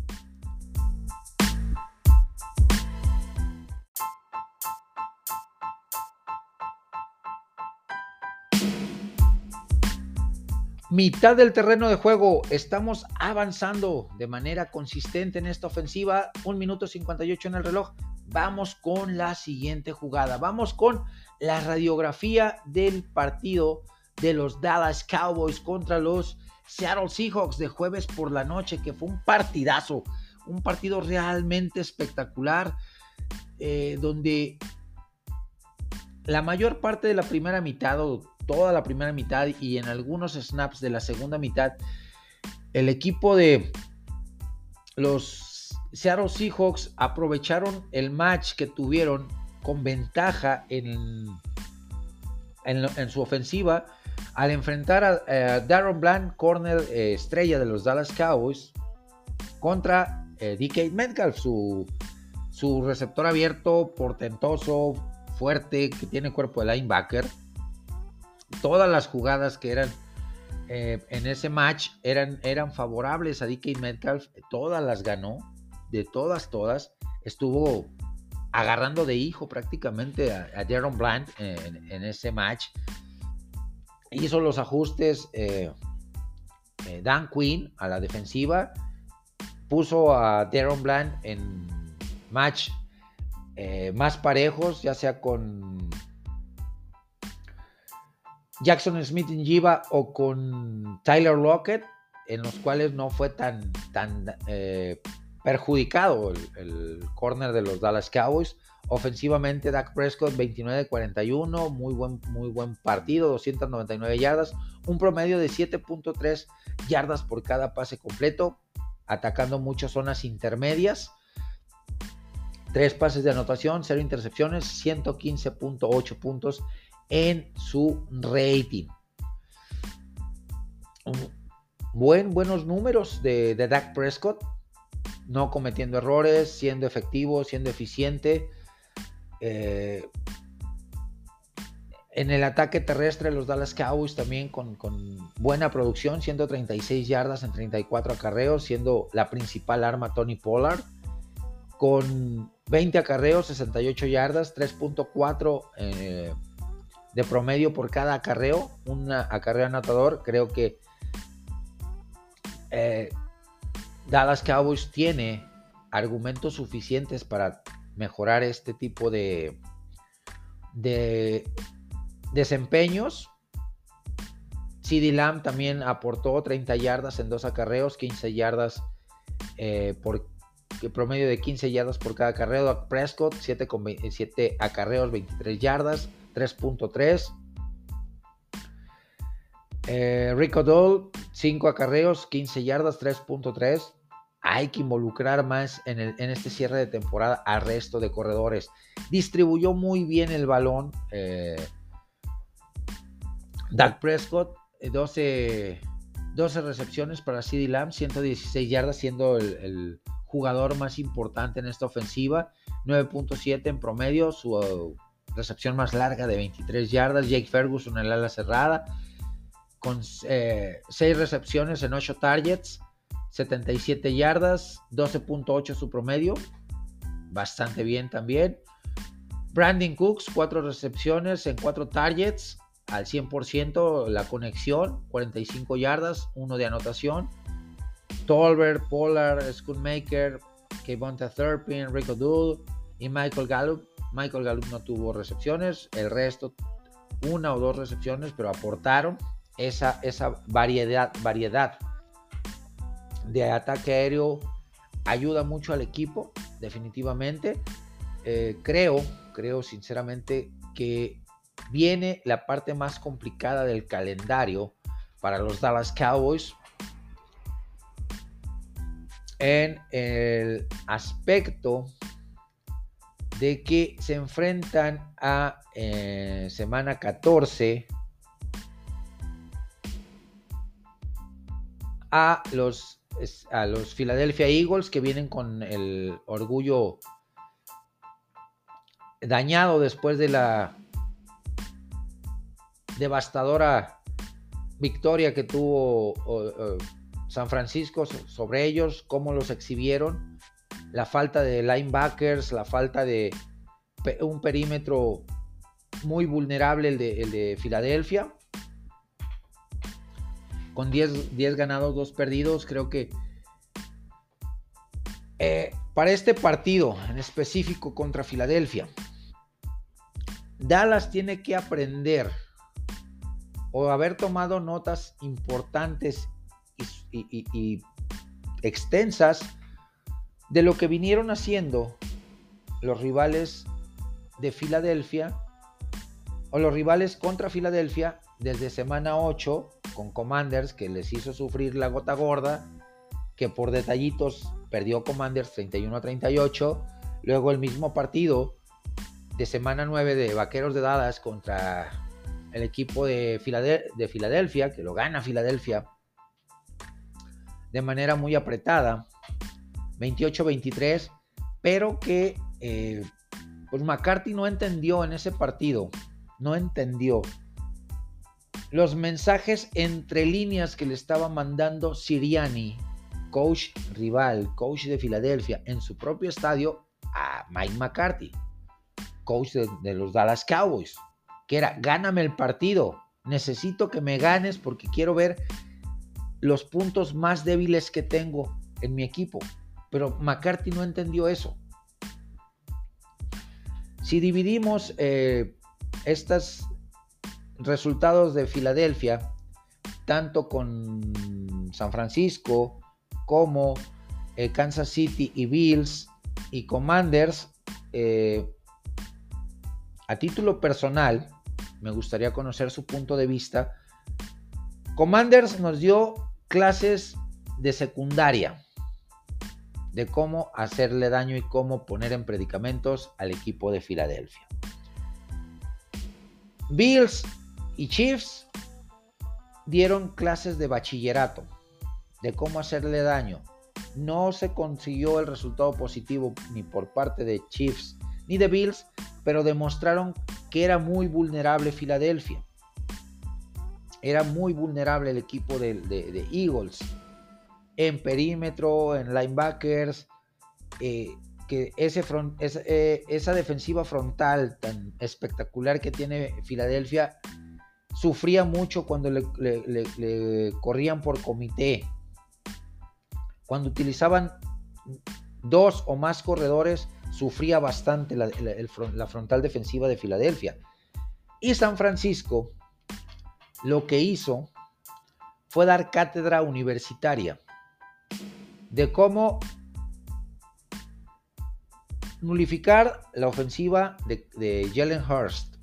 Mitad del terreno de juego, estamos avanzando de manera consistente en esta ofensiva. Un minuto 58 en el reloj. Vamos con la siguiente jugada. Vamos con la radiografía del partido de los Dallas Cowboys contra los Seattle Seahawks de jueves por la noche, que fue un partidazo, un partido realmente espectacular, eh, donde la mayor parte de la primera mitad o toda la primera mitad y en algunos snaps de la segunda mitad, el equipo de los Seattle Seahawks aprovecharon el match que tuvieron con ventaja en, en, su ofensiva al enfrentar a, eh, Darren Bland, corner eh, estrella de los Dallas Cowboys, contra eh, DK Metcalf, su, su receptor abierto, portentoso, fuerte, que tiene cuerpo de linebacker. Todas las jugadas que eran en ese match eran, eran favorables a DK Metcalf, todas las ganó, de todas, todas. Estuvo agarrando de hijo prácticamente a, a Bland en, ese match. Hizo los ajustes eh, eh, Dan Quinn a la defensiva. Puso a Darren Bland en match eh, más parejos, ya sea con Jackson Smith en Jiva o con Tyler Lockett, en los cuales no fue tan, tan perjudicado el, corner de los Dallas Cowboys. Ofensivamente, Dak Prescott 29-41, muy buen, muy buen partido, 299 yardas, un promedio de 7.3 yardas por cada pase completo, atacando muchas zonas intermedias. Tres pases de anotación, cero intercepciones, 115.8 puntos en su rating. Buen, buenos números de, de Dak Prescott no cometiendo errores, siendo efectivo, siendo eficiente. Eh, En el ataque terrestre, los Dallas Cowboys también con, buena producción, 136 yardas en 34 acarreos, siendo la principal arma Tony Pollard. Con 20 acarreos, 68 yardas, 3.4 eh, de promedio por cada acarreo, un acarreo anotador. Creo que eh, Dallas Cowboys tiene argumentos suficientes para mejorar este tipo de, de Desempeños. CD Lamb también aportó 30 yardas en dos acarreos, 15 yardas eh, por promedio de 15 yardas por cada acarreo. Prescott 7, con 7 acarreos, 23 yardas, 3.3. Eh, Rico Dole 5 acarreos, 15 yardas, 3.3. Hay que involucrar más en, este cierre de temporada al resto de corredores. Distribuyó muy bien el balón. Eh, Doug Prescott, 12, 12 recepciones para CD Lamb, 116 yardas, siendo el, jugador más importante en esta ofensiva. 9.7 en promedio, su uh, recepción más larga de 23 yardas. Jake Ferguson en la ala cerrada, con 6 eh, recepciones en 8 targets, 77 yardas, 12.8 su promedio. Bastante bien también. Brandon Cooks, 4 recepciones en 4 targets, al 100% la conexión, 45 yardas, uno de anotación. Tolbert, Pollard, Schoonmaker, Kevonta Thurpin, Rico Dull y Michael Gallup. Michael Gallup no tuvo recepciones, el resto una o dos recepciones, pero aportaron esa, esa variedad, variedad de ataque aéreo. Ayuda mucho al equipo, definitivamente. Eh, creo, creo sinceramente que viene la parte más complicada del calendario para los Dallas Cowboys en el aspecto de que se enfrentan a eh, semana 14 a los, a los Philadelphia Eagles que vienen con el orgullo dañado después de la devastadora victoria que tuvo San Francisco sobre ellos, cómo los exhibieron, la falta de linebackers, la falta de un perímetro muy vulnerable, el de, Filadelfia. Con 10, 10, ganados, 2 perdidos, creo que eh, para este partido en específico contra Filadelfia, Dallas tiene que aprender o haber tomado notas importantes y, extensas de lo que vinieron haciendo los rivales de Filadelfia o los rivales contra Filadelfia desde semana 8 con Commanders que les hizo sufrir la gota gorda, que por detallitos perdió Commanders 31 a 38, luego el mismo partido de semana 9 de Vaqueros de Dallas contra el equipo de, Filadelfia, que lo gana Filadelfia de manera muy apretada, 28-23, pero que eh, pues McCarthy no entendió en ese partido, no entendió los mensajes entre líneas que le estaba mandando Siriani, coach rival, coach de Filadelfia, en su propio estadio a Mike McCarthy, coach de los Dallas Cowboys que era, gáname el partido, necesito que me ganes porque quiero ver los puntos más débiles que tengo en mi equipo. Pero McCarthy no entendió eso. Si dividimos eh, estos resultados de Filadelfia, tanto con San Francisco como eh, Kansas City y Bills y Commanders, eh, a título personal, me gustaría conocer su punto de vista. Commanders nos dio clases de secundaria de cómo hacerle daño y cómo poner en predicamentos al equipo de Filadelfia. Bills y Chiefs dieron clases de bachillerato de cómo hacerle daño. No se consiguió el resultado positivo ni por parte de Chiefs ni de Bills, pero demostraron que era muy vulnerable Filadelfia. Era muy vulnerable el equipo de, Eagles en perímetro, en linebackers, eh, que ese eh, esa defensiva frontal tan espectacular que tiene Filadelfia sufría mucho cuando le, corrían por comité. Cuando utilizaban dos o más corredores, sufría bastante la, la, frontal defensiva de Filadelfia. Y San Francisco lo que hizo fue dar cátedra universitaria de cómo nulificar la ofensiva de, de Jalen Hurst,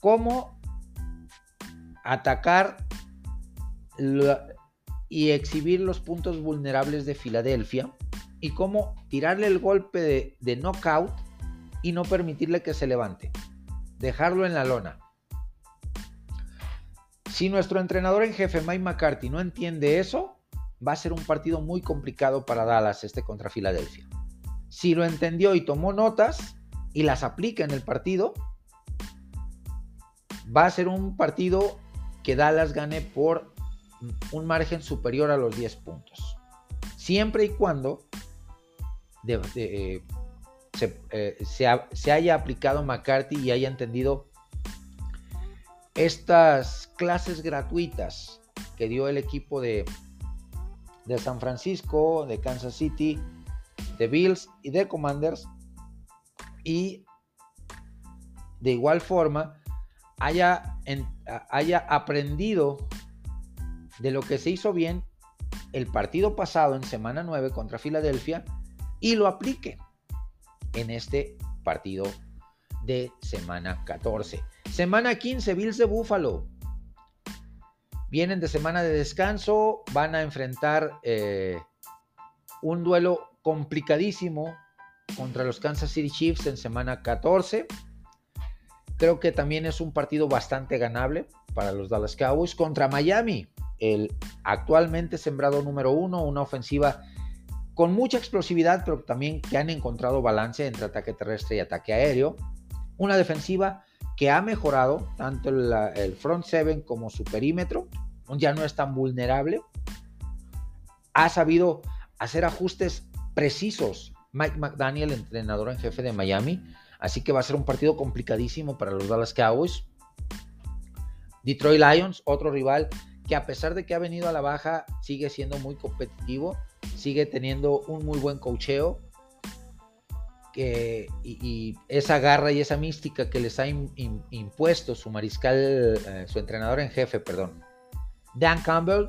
cómo atacar y exhibir los puntos vulnerables de Filadelfia y cómo tirarle el golpe de, de knockout y no permitirle que se levante, dejarlo en la lona. Si nuestro entrenador en jefe Mike McCarthy no entiende eso, va a ser un partido muy complicado para Dallas este contra Filadelfia. Si lo entendió y tomó notas y las aplica en el partido, va a ser un partido que Dallas gane por un margen superior a los 10 puntos. Siempre y cuando eh, eh, se, haya aplicado McCarthy y haya entendido estas clases gratuitas que dio el equipo de, de San Francisco, de Kansas City, de Bills y de Commanders y de igual forma haya, haya aprendido de lo que se hizo bien el partido pasado en semana 9 contra Filadelfia y lo aplique en este partido de semana 14. Semana 15, Bills de Buffalo. Vienen de semana de descanso, van a enfrentar eh, un duelo complicadísimo contra los Kansas City Chiefs en semana 14. Creo que también es un partido bastante ganable para los Dallas Cowboys contra Miami, el actualmente sembrado número uno, una ofensiva con mucha explosividad, pero también que han encontrado balance entre ataque terrestre y ataque aéreo. Una defensiva que ha mejorado tanto el, front seven como su perímetro, ya no es tan vulnerable. Ha sabido hacer ajustes precisos. Mike McDaniel, entrenador en jefe de Miami, Así que va a ser un partido complicadísimo para los Dallas Cowboys. Detroit Lions, otro rival que a pesar de que ha venido a la baja, sigue siendo muy competitivo, sigue teniendo un muy buen cocheo. y, esa garra y esa mística que les ha impuesto su mariscal, eh, su entrenador en jefe, perdón, Dan Campbell,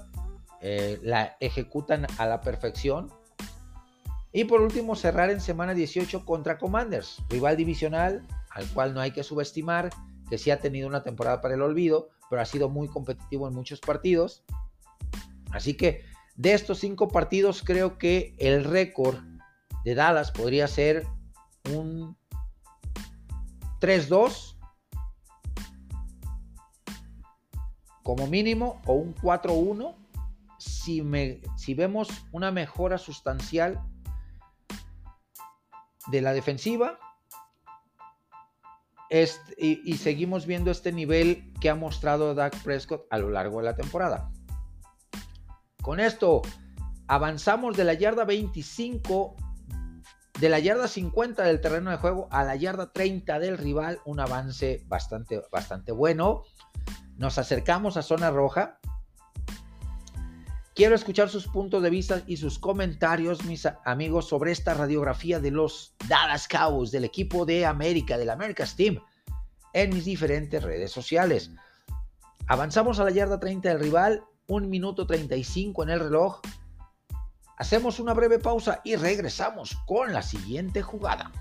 eh, la ejecutan a la perfección y por último, cerrar en semana 18 contra Commanders, rival divisional al cual no hay que subestimar, que sí ha tenido una temporada para el olvido, pero ha sido muy competitivo en muchos partidos. Así que de estos cinco partidos creo que el récord de Dallas podría ser un 3-2 como mínimo o un 4-1 si, si vemos una mejora sustancial de la defensiva. y, seguimos viendo este nivel que ha mostrado Dak Prescott a lo largo de la temporada. Con esto avanzamos de la yarda 25, de la yarda 50 del terreno de juego a la yarda 30 del rival, un avance bastante, bastante bueno. Nos acercamos a zona roja. Quiero escuchar sus puntos de vista y sus comentarios, mis amigos, sobre esta radiografía de los Dallas Cowboys, del equipo de América, del America's Team, en mis diferentes redes sociales. Avanzamos a la yarda 30 del rival, 1 minuto 35 en el reloj. Hacemos una breve pausa y regresamos con la siguiente jugada.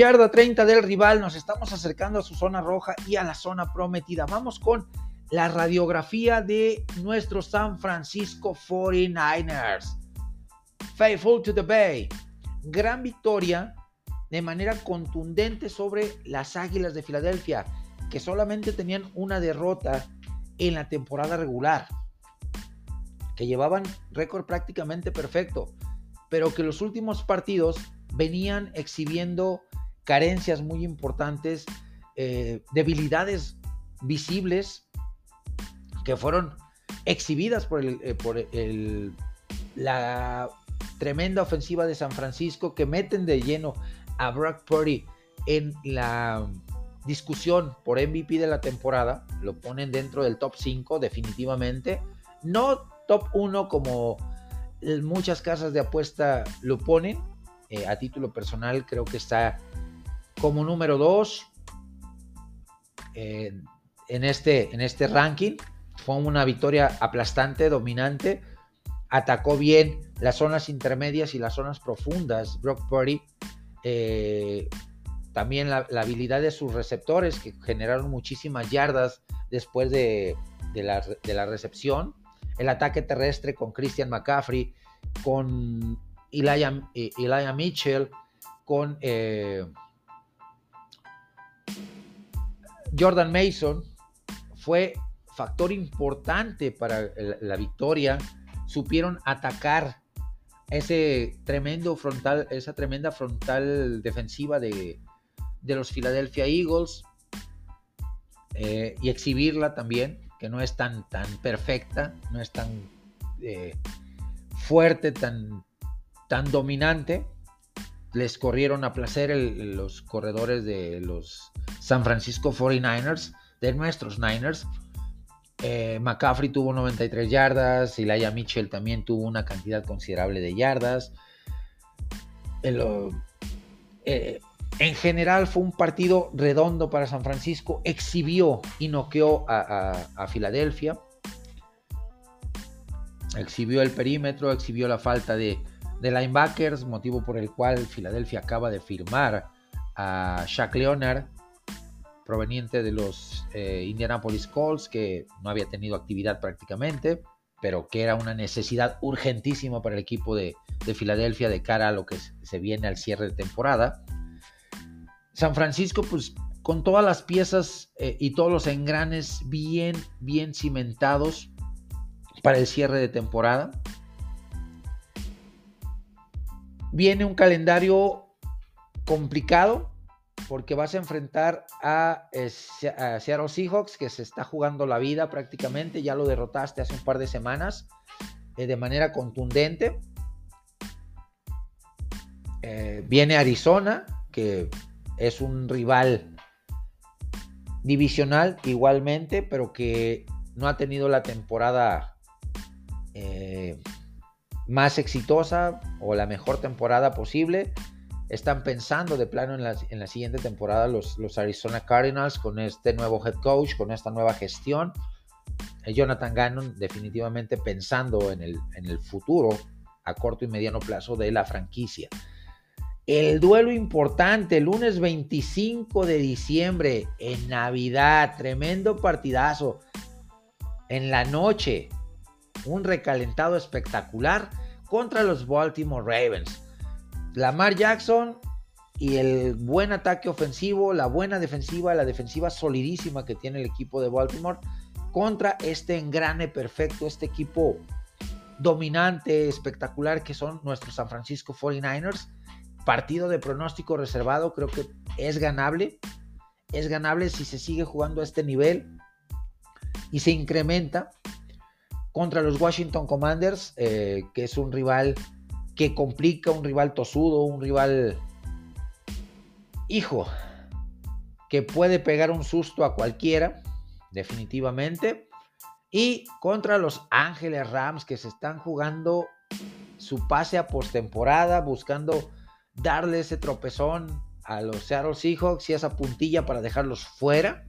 Yarda 30 del rival, nos estamos acercando a su zona roja y a la zona prometida. Vamos con la radiografía de nuestro San Francisco 49ers. Faithful to the Bay. Gran victoria de manera contundente sobre las Águilas de Filadelfia, que solamente tenían una derrota en la temporada regular, que llevaban récord prácticamente perfecto, pero que los últimos partidos venían exhibiendo carencias muy importantes, eh, debilidades visibles que fueron exhibidas por, el, eh, por el, la tremenda ofensiva de San Francisco que meten de lleno a Brock Purdy en la discusión por MVP de la temporada, lo ponen dentro del top 5 definitivamente, no top 1 como muchas casas de apuesta lo ponen, eh, a título personal creo que está como número 2 eh, en, este, en este ranking, fue una victoria aplastante, dominante, atacó bien las zonas intermedias y las zonas profundas, Brock Purdy, eh, también la, habilidad de sus receptores que generaron muchísimas yardas después de, la, recepción. El ataque terrestre con Christian McCaffrey, con Elijah, eh, Mitchell, con Jordan Mason, fue factor importante para la victoria. Supieron atacar ese tremendo frontal, esa tremenda frontal defensiva de, los Philadelphia Eagles eh, y exhibirla también, que no es tan, tan perfecta, no es tan eh, fuerte, tan, tan dominante. Les corrieron a placer los corredores de los San Francisco 49ers, de nuestros Niners. Eh, McCaffrey tuvo 93 yardas, Elijah Mitchell también tuvo una cantidad considerable de yardas. El, en general fue un partido redondo para San Francisco, exhibió y noqueó a, Filadelfia, exhibió el perímetro, exhibió la falta de, linebackers, motivo por el cual Filadelfia acaba de firmar a Shaq Leonard, proveniente de los eh, Indianapolis Colts, que no había tenido actividad prácticamente, pero que era una necesidad urgentísima para el equipo de, de Filadelfia de cara a lo que se viene al cierre de temporada. San Francisco, pues con todas las piezas eh, y todos los engranes bien, bien cimentados para el cierre de temporada. Viene un calendario complicado porque vas a enfrentar a, eh, Seattle Seahawks que se está jugando la vida prácticamente. Ya lo derrotaste hace un par de semanas eh, de manera contundente. viene Arizona que es un rival divisional igualmente, pero que no ha tenido la temporada eh, más exitosa o la mejor temporada posible. Están pensando de plano en la, siguiente temporada los, los, Arizona Cardinals con este nuevo head coach, con esta nueva gestión. Eh, Jonathan Gannon definitivamente pensando en el, en el futuro a corto y mediano plazo de la franquicia. El duelo importante, lunes 25 de diciembre, en Navidad, tremendo partidazo. En la noche, un recalentado espectacular contra los Baltimore Ravens. Lamar Jackson y el buen ataque ofensivo, la buena defensiva, la defensiva solidísima que tiene el equipo de Baltimore contra este engrane perfecto, este equipo dominante, espectacular que son nuestros San Francisco 49ers partido de pronóstico reservado, creo que es ganable. Es ganable si se sigue jugando a este nivel y se incrementa contra los Washington Commanders, eh, que es un rival que complica, un rival tosudo, un rival, hijo, que puede pegar un susto a cualquiera, definitivamente. Y contra los Ángeles Rams, que se están jugando su pase a postemporada, buscando darle ese tropezón a los Seattle Seahawks y esa puntilla para dejarlos fuera.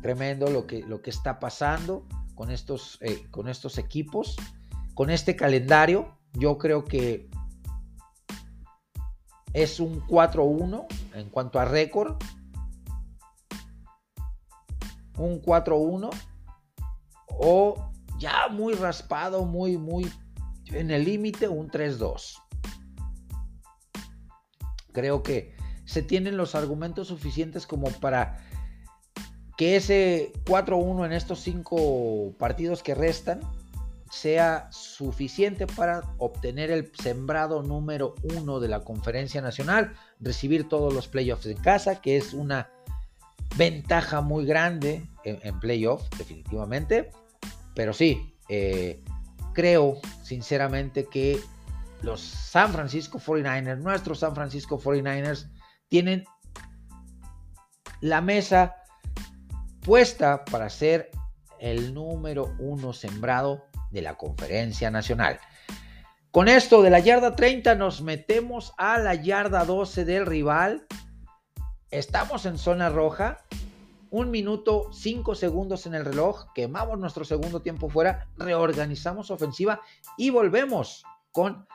Tremendo lo que, lo que está pasando con estos, eh, con estos equipos, con este calendario. Yo creo que es un 4-1 en cuanto a récord. Un 4-1 o ya muy raspado, muy, muy en el límite, un 3-2. Creo que se tienen los argumentos suficientes como para que ese 4-1 en estos cinco partidos que restan sea suficiente para obtener el sembrado número uno de la conferencia nacional, recibir todos los playoffs en casa, que es una ventaja muy grande en, playoffs, definitivamente. Pero sí, eh, creo sinceramente que los San Francisco 49ers, nuestros San Francisco 49ers, tienen la mesa puesta para ser el número uno sembrado de la Conferencia Nacional. Con esto de la yarda 30 nos metemos a la yarda 12 del rival. Estamos en zona roja. Un minuto, cinco segundos en el reloj. Quemamos nuestro segundo tiempo fuera. Reorganizamos ofensiva y volvemos con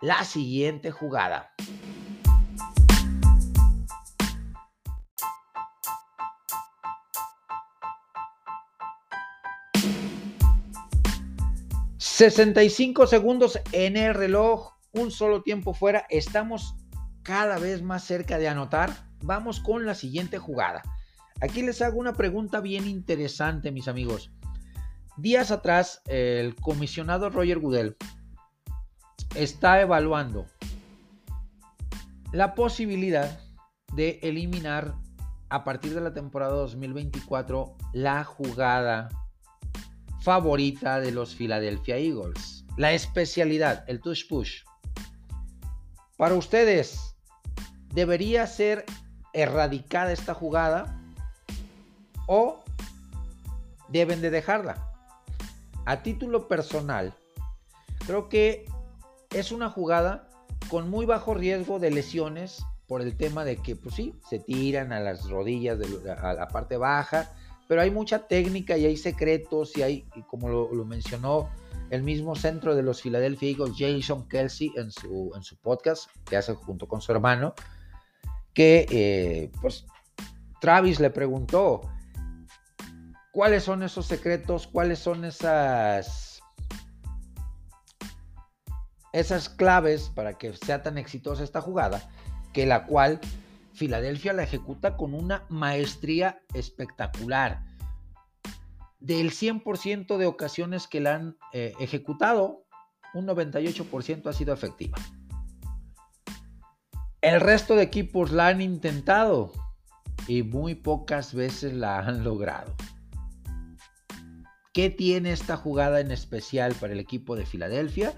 la siguiente jugada. 65 segundos en el reloj, un solo tiempo fuera. Estamos cada vez más cerca de anotar. Vamos con la siguiente jugada. Aquí les hago una pregunta bien interesante, mis amigos. Días atrás, el comisionado Roger Goodell está evaluando la posibilidad de eliminar a partir de la temporada 2024 la jugada favorita de los Philadelphia Eagles. La especialidad, el touch push. Para ustedes, ¿debería ser erradicada esta jugada o deben de dejarla? A título personal, creo que es una jugada con muy bajo riesgo de lesiones por el tema de que, pues sí, se tiran a las rodillas, de, a la parte baja, pero hay mucha técnica y hay secretos y hay, como lo, mencionó el mismo centro de los Philadelphia Eagles, Jason Kelsey, en su, en su podcast que hace junto con su hermano, que eh, pues Travis le preguntó cuáles son esos secretos, cuáles son esas, esas claves para que sea tan exitosa esta jugada, que la cual Filadelfia la ejecuta con una maestría espectacular. Del 100% de ocasiones que la han eh, ejecutado, un 98% ha sido efectiva. El resto de equipos la han intentado y muy pocas veces la han logrado. ¿Qué tiene esta jugada en especial para el equipo de Filadelfia?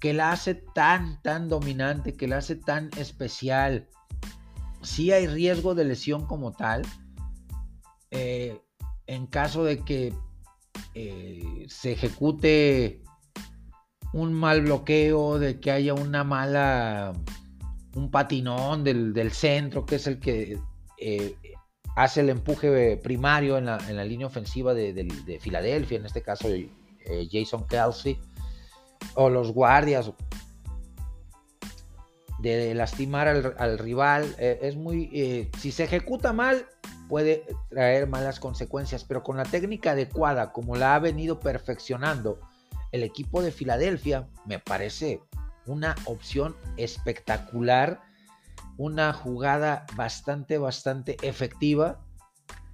Que la hace tan, tan dominante, que la hace tan especial si hay riesgo de lesión como tal. Eh, en caso de que eh, se ejecute un mal bloqueo, de que haya una mala, un patinón del, centro, que es el que eh, hace el empuje primario en la, línea ofensiva de, Filadelfia, en este caso Jason Kelsey, o los guardias, de lastimar al, rival. Eh, es muy. Eh, si se ejecuta mal, puede traer malas consecuencias, pero con la técnica adecuada, como la ha venido perfeccionando el equipo de Filadelfia, me parece una opción espectacular, una jugada bastante, bastante efectiva.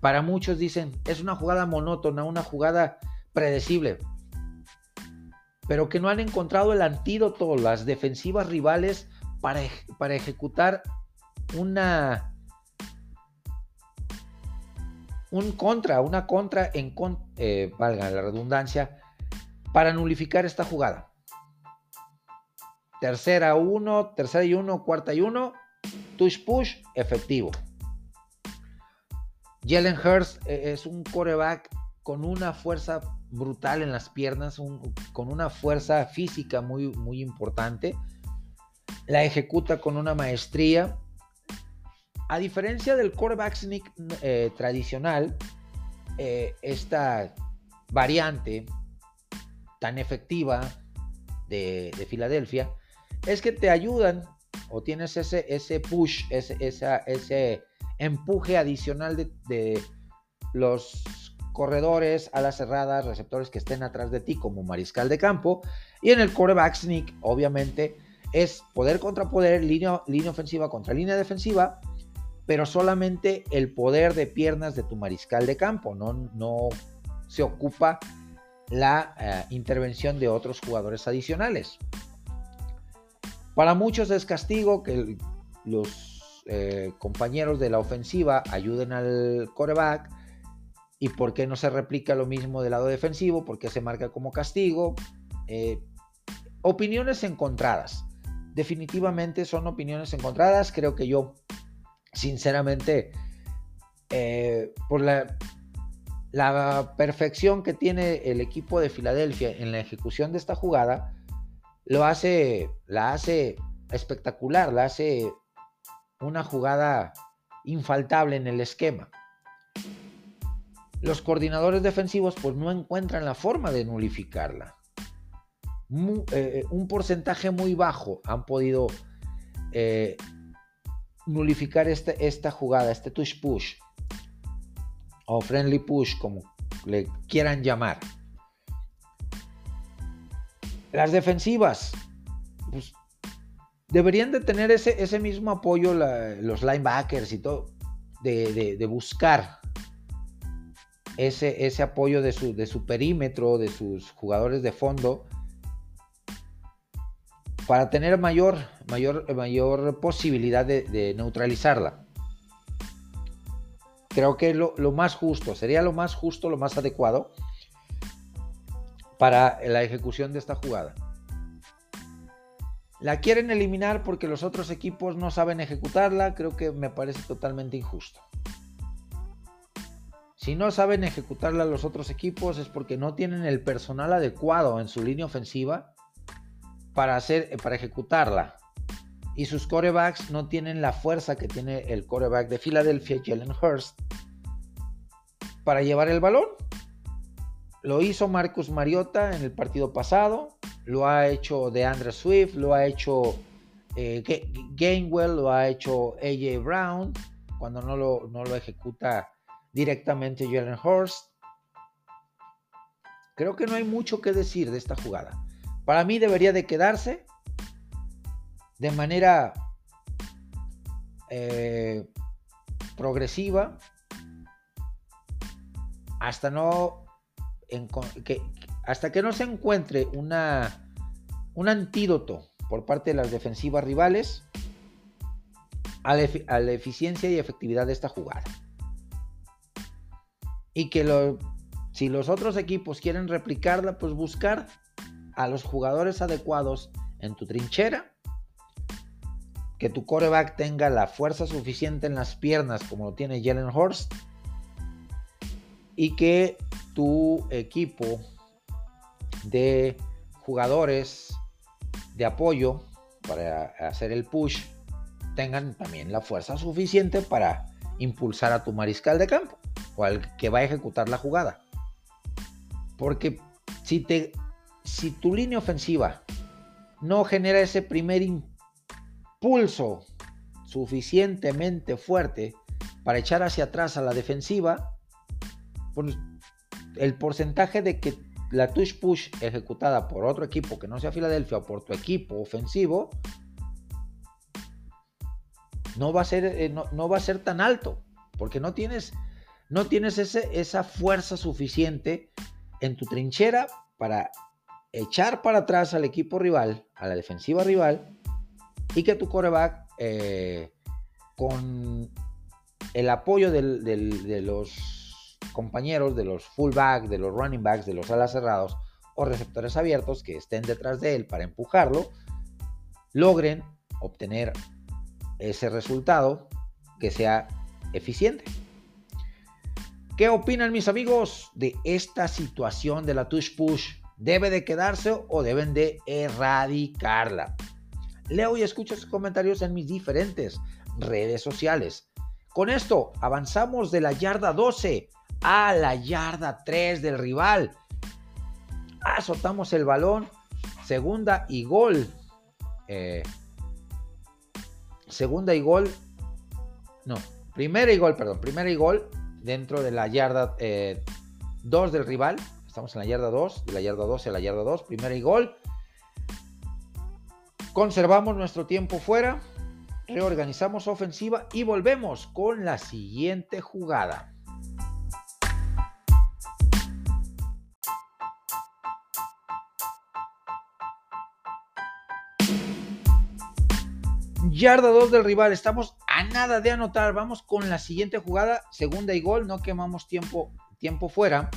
Para muchos dicen, es una jugada monótona, una jugada predecible, pero que no han encontrado el antídoto. Las defensivas rivales para, ejecutar una un contra, una contra en eh, valga la redundancia, para nulificar esta jugada. Tercera uno, tercera y uno, cuarta y uno, touch push, efectivo. Jalen Hurst eh, es un coreback con una fuerza brutal en las piernas, con una fuerza física muy, muy importante la ejecuta con una maestría. A diferencia del quarterback sneak eh, tradicional, eh, esta variante tan efectiva de, Filadelfia es que te ayudan o tienes ese, ese push, ese, ese empuje adicional de, los corredores a las cerradas, receptores que estén atrás de ti como mariscal de campo. Y en el quarterback sneak, obviamente, es poder contra poder, línea, ofensiva contra línea defensiva, pero solamente el poder de piernas de tu mariscal de campo, no, no se ocupa la eh, intervención de otros jugadores adicionales. Para muchos es castigo que los eh, compañeros de la ofensiva ayuden al coreback y por qué no se replica lo mismo del lado defensivo, por qué se marca como castigo. Eh, opiniones encontradas. Definitivamente son opiniones encontradas. Creo que yo, sinceramente, por la la perfección que tiene el equipo de Filadelfia en la ejecución de esta jugada lo hace, la hace espectacular, la hace una jugada infaltable en el esquema. Los coordinadores defensivos pues no encuentran la forma de nulificarla. Eh, un porcentaje muy bajo han podido eh, nulificar este, esta jugada, este touch push o friendly push, como le quieran llamar. Las defensivas, pues, deberían de tener ese, ese mismo apoyo los linebackers y todo, de, buscar ese, ese apoyo de su, de su, perímetro, de sus jugadores de fondo, para tener mayor, mayor, mayor posibilidad de neutralizarla. Creo que lo, lo más justo, sería lo más justo, lo más adecuado para la ejecución de esta jugada. La quieren eliminar porque los otros equipos no saben ejecutarla, creo que me parece totalmente injusto. Si no saben ejecutarla los otros equipos es porque no tienen el personal adecuado en su línea ofensiva para, hacer, para ejecutarla y sus corebacks no tienen la fuerza que tiene el coreback de Filadelfia, Jalen Hurst, para llevar el balón. Lo hizo Marcus Mariota en el partido pasado, lo ha hecho DeAndre Swift, lo ha hecho eh, Gainwell, lo ha hecho AJ Brown, cuando no lo, no lo ejecuta directamente Jalen Hurst. Creo que no hay mucho que decir de esta jugada. Para mí debería de quedarse de manera eh, progresiva hasta no que, hasta que no se encuentre una, un antídoto por parte de las defensivas rivales a la, eficiencia y efectividad de esta jugada. Y que si los otros equipos quieren replicarla, pues buscar a los jugadores adecuados en tu trinchera que tu coreback tenga la fuerza suficiente en las piernas como lo tiene Jalen Horst y que tu equipo de jugadores de apoyo para hacer el push tengan también la fuerza suficiente para impulsar a tu mariscal de campo o al que va a ejecutar la jugada. Porque si, te, si tu línea ofensiva no genera ese primer impulso, pulso suficientemente fuerte para echar hacia atrás a la defensiva, pues, el porcentaje de que la touch push ejecutada por otro equipo que no sea Filadelfia o por tu equipo ofensivo no va a ser, eh, no, va a ser tan alto porque no tienes, no tienes ese, esa fuerza suficiente en tu trinchera para echar para atrás al equipo rival, a la defensiva rival y que tu coreback eh, con el apoyo de los compañeros, de los fullbacks, de los running backs, de los alas cerrados o receptores abiertos que estén detrás de él para empujarlo, logren obtener ese resultado que sea eficiente. ¿Qué opinan mis amigos de esta situación de la touch push? ¿Debe de quedarse o deben de erradicarla? Leo y escucho sus comentarios en mis diferentes redes sociales. Con esto avanzamos de la yarda 12 a la yarda 3 del rival. Azotamos el balón. Segunda y gol. Eh, segunda y gol. No, primera y gol, perdón. Primera y gol dentro de la yarda 2 eh, del rival. Estamos en la yarda 2, de la yarda 12 a la yarda 2. Primera y gol. Conservamos nuestro tiempo fuera. reorganizamos ofensiva y volvemos con la siguiente jugada. Yarda 2 del rival, estamos a nada de anotar. Vamos con la siguiente jugada, segunda y gol, no quemamos tiempo, tiempo fuera.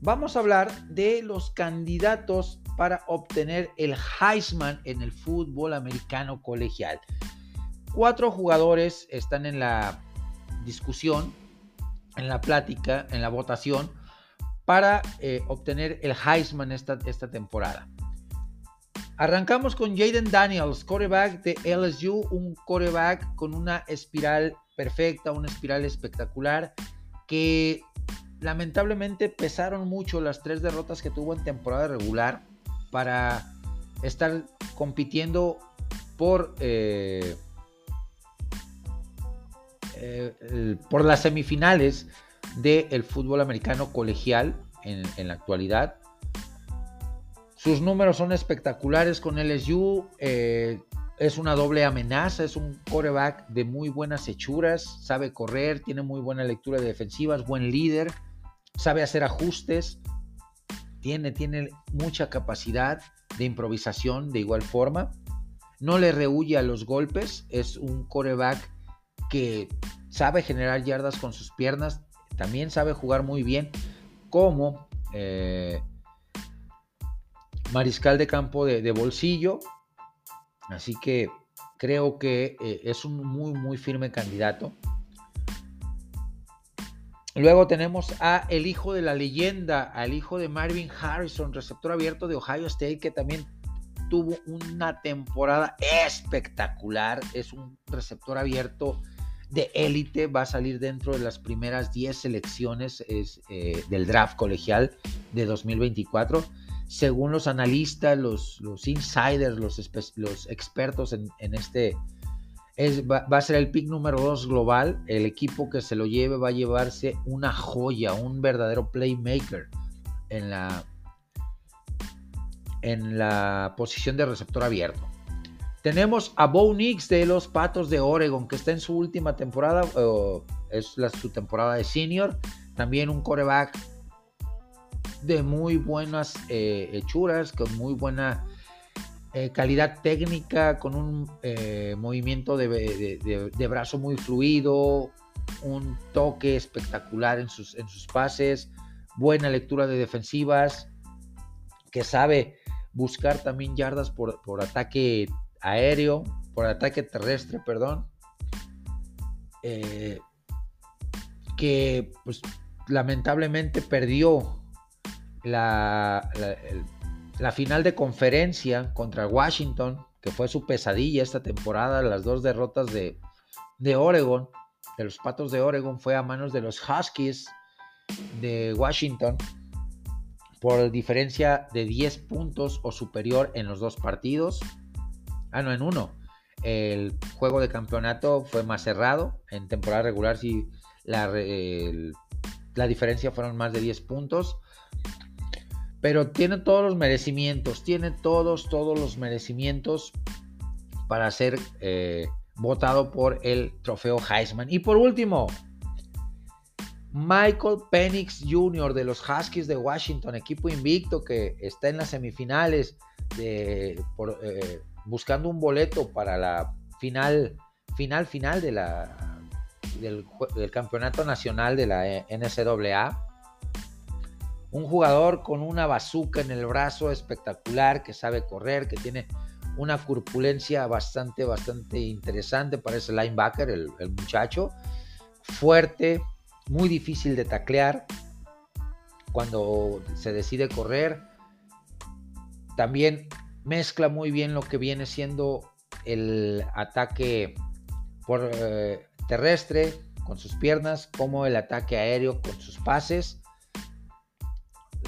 Vamos a hablar de los candidatos para obtener el Heisman en el fútbol americano colegial. Cuatro jugadores están en la discusión, en la plática, en la votación para eh, obtener el Heisman esta, esta temporada. Arrancamos con Jaden Daniels, coreback de LSU, un coreback con una espiral perfecta, una espiral espectacular, que lamentablemente pesaron mucho las tres derrotas que tuvo en temporada regular para estar compitiendo por, eh, eh, por las semifinales del fútbol americano colegial en, en, la actualidad. Sus números son espectaculares con LSU. Eh, es una doble amenaza, es un coreback de muy buenas hechuras, sabe correr, tiene muy buena lectura de defensivas, buen líder, sabe hacer ajustes, tiene, tiene mucha capacidad de improvisación de igual forma. No le rehuye a los golpes, es un coreback que sabe generar yardas con sus piernas, también sabe jugar muy bien como eh, mariscal de campo de, bolsillo. Así que creo que eh, es un muy, muy firme candidato. Luego tenemos a el hijo de la leyenda, al hijo de Marvin Harrison, receptor abierto de Ohio State, que también tuvo una temporada espectacular. Es un receptor abierto de élite, va a salir dentro de las primeras 10 selecciones eh, del draft colegial de 2024. Según los analistas, los, insiders, los, expertos en este va, a ser el pick número 2 global. El equipo que se lo lleve va a llevarse una joya, un verdadero playmaker en la, en la posición de receptor abierto. Tenemos a Bo Nix de los Patos de Oregon, que está en su última temporada, es su temporada de senior. También un coreback de muy buenas eh, hechuras, con muy buena eh, calidad técnica, con un eh, movimiento de, brazo muy fluido, un toque espectacular en sus, en sus pases, buena lectura de defensivas, que sabe buscar también yardas por, ataque aéreo, por ataque terrestre, perdón. Eh, que pues lamentablemente perdió la, la final de conferencia contra Washington, que fue su pesadilla esta temporada, las dos derrotas de, de Oregon, de los Patos de Oregon, fue a manos de los Huskies de Washington por diferencia de 10 puntos o superior en los dos partidos. Ah, no, en uno. El juego de campeonato fue más cerrado. En temporada regular sí la, la diferencia fueron más de 10 puntos pero tiene todos los merecimientos, tiene todos, todos los merecimientos para ser eh, votado por el trofeo Heisman. Y por último, Michael Penix Jr. de los Huskies de Washington, equipo invicto que está en las semifinales de, eh, buscando un boleto para la final, final, final de la, del, del campeonato nacional de la NCAA un jugador con una bazuca en el brazo espectacular, que sabe correr, que tiene una corpulencia bastante, bastante interesante para ese linebacker, el, muchacho. Fuerte, muy difícil de taclear cuando se decide correr. También mezcla muy bien lo que viene siendo el ataque por, eh, terrestre con sus piernas, como el ataque aéreo con sus pases.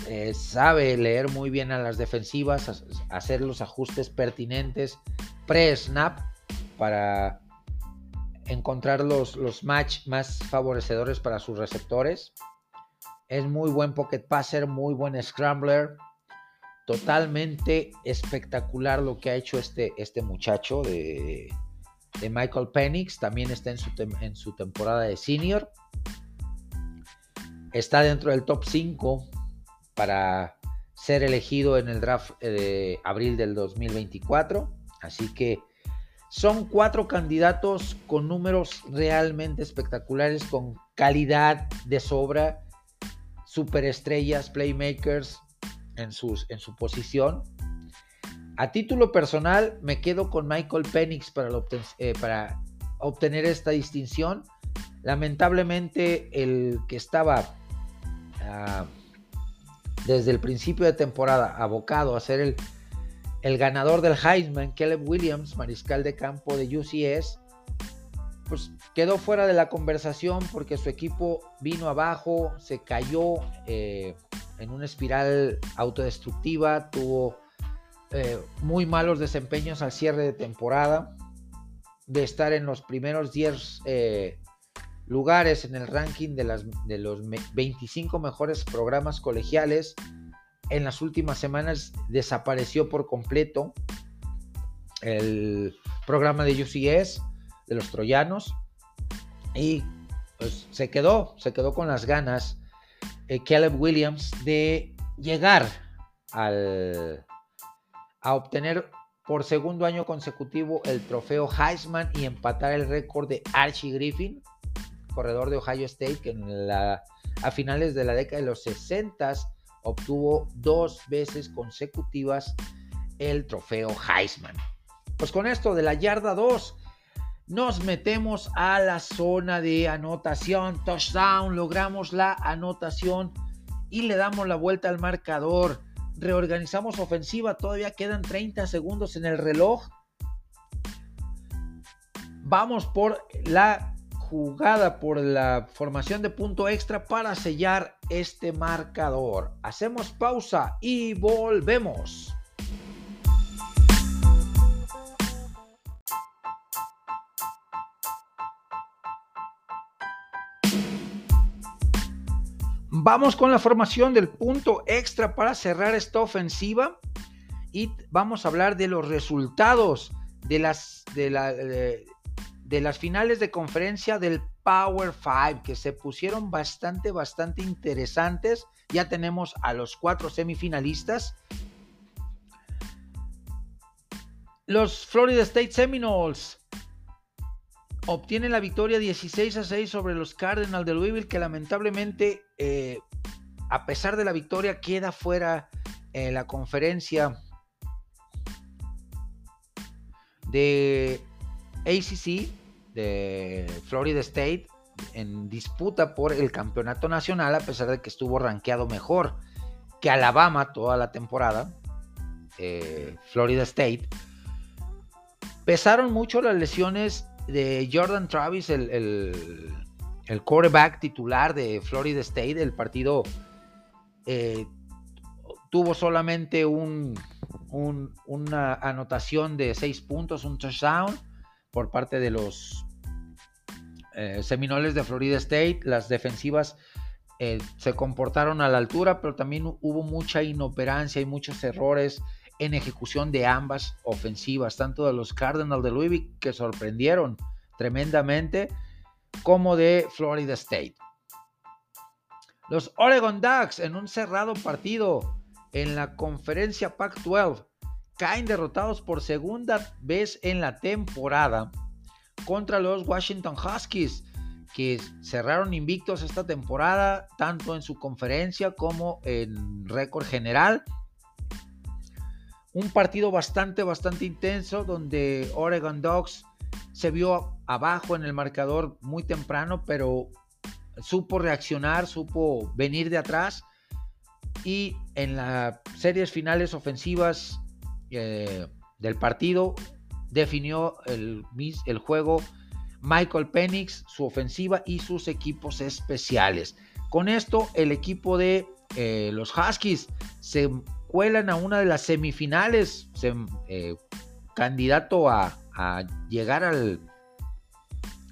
Eh, sabe leer muy bien a las defensivas, hacer los ajustes pertinentes pre-snap para encontrar los, los match más favorecedores para sus receptores. Es muy buen pocket passer, muy buen scrambler. Totalmente espectacular lo que ha hecho este, este muchacho de, de Michael Penix, también está en su, en su temporada de senior. Está dentro del top 5 para ser elegido en el draft eh, de abril del 2024. Así que son cuatro candidatos con números realmente espectaculares, con calidad de sobra, superestrellas, playmakers en, sus, en su posición. A título personal, me quedo con Michael Penix para, eh, obtener esta distinción. Lamentablemente, el que estaba ah, desde el principio de temporada abocado a ser el, el ganador del Heisman, Caleb Williams, mariscal de campo de UCS, pues quedó fuera de la conversación porque su equipo vino abajo, se cayó eh, en una espiral autodestructiva, tuvo eh, muy malos desempeños al cierre de temporada, de estar en los primeros 10 eh, lugares en el ranking de, las, de los 25 mejores programas colegiales. En las últimas semanas desapareció por completo el programa de UCS de los troyanos y pues se quedó, se quedó con las ganas eh, Caleb Williams de llegar al, a obtener por segundo año consecutivo el trofeo Heisman y empatar el récord de Archie Griffin, corredor de Ohio State, que a finales de la década de los 60 obtuvo dos veces consecutivas el trofeo Heisman. Pues con esto de la yarda 2, nos metemos a la zona de anotación, touchdown, logramos la anotación y le damos la vuelta al marcador. Reorganizamos ofensiva, todavía quedan 30 segundos en el reloj. Vamos por la jugada por la formación de punto extra para sellar este marcador. Hacemos pausa y volvemos. Vamos con la formación del punto extra para cerrar esta ofensiva y vamos a hablar de los resultados de las, de, la, las finales de conferencia del Power 5 que se pusieron bastante, bastante interesantes. Ya tenemos a los cuatro semifinalistas. Los Florida State Seminoles obtienen la victoria 16 a 6 sobre los Cardinals de Louisville que lamentablemente, eh, a pesar de la victoria, queda fuera la conferencia de ACC Florida State en disputa por el campeonato nacional, a pesar de que estuvo rankeado mejor que Alabama toda la temporada, eh, Florida State. Pesaron mucho las lesiones de Jordan Travis, el, el, quarterback titular de Florida State. El partido eh, tuvo solamente un, una anotación de seis puntos, un touchdown por parte de los eh, Seminoles de Florida State. Las defensivas eh, se comportaron a la altura, pero también hubo mucha inoperancia y muchos errores en ejecución de ambas ofensivas, tanto de los Cardinals de Louisville, que sorprendieron tremendamente, como de Florida State. Los Oregon Ducks en un cerrado partido en la conferencia Pac-12 caen derrotados por segunda vez en la temporada contra los Washington Huskies, que cerraron invictos esta temporada, tanto en su conferencia como en récord general. Un partido bastante, bastante intenso donde Oregon Ducks se vio abajo en el marcador muy temprano, pero supo reaccionar, supo venir de atrás y en las series finales ofensivas eh, del partido definió el, el juego Michael Penix, su ofensiva y sus equipos especiales. Con esto, el equipo de eh, los Huskies se cuelan a una de las semifinales, eh, candidato a, llegar al,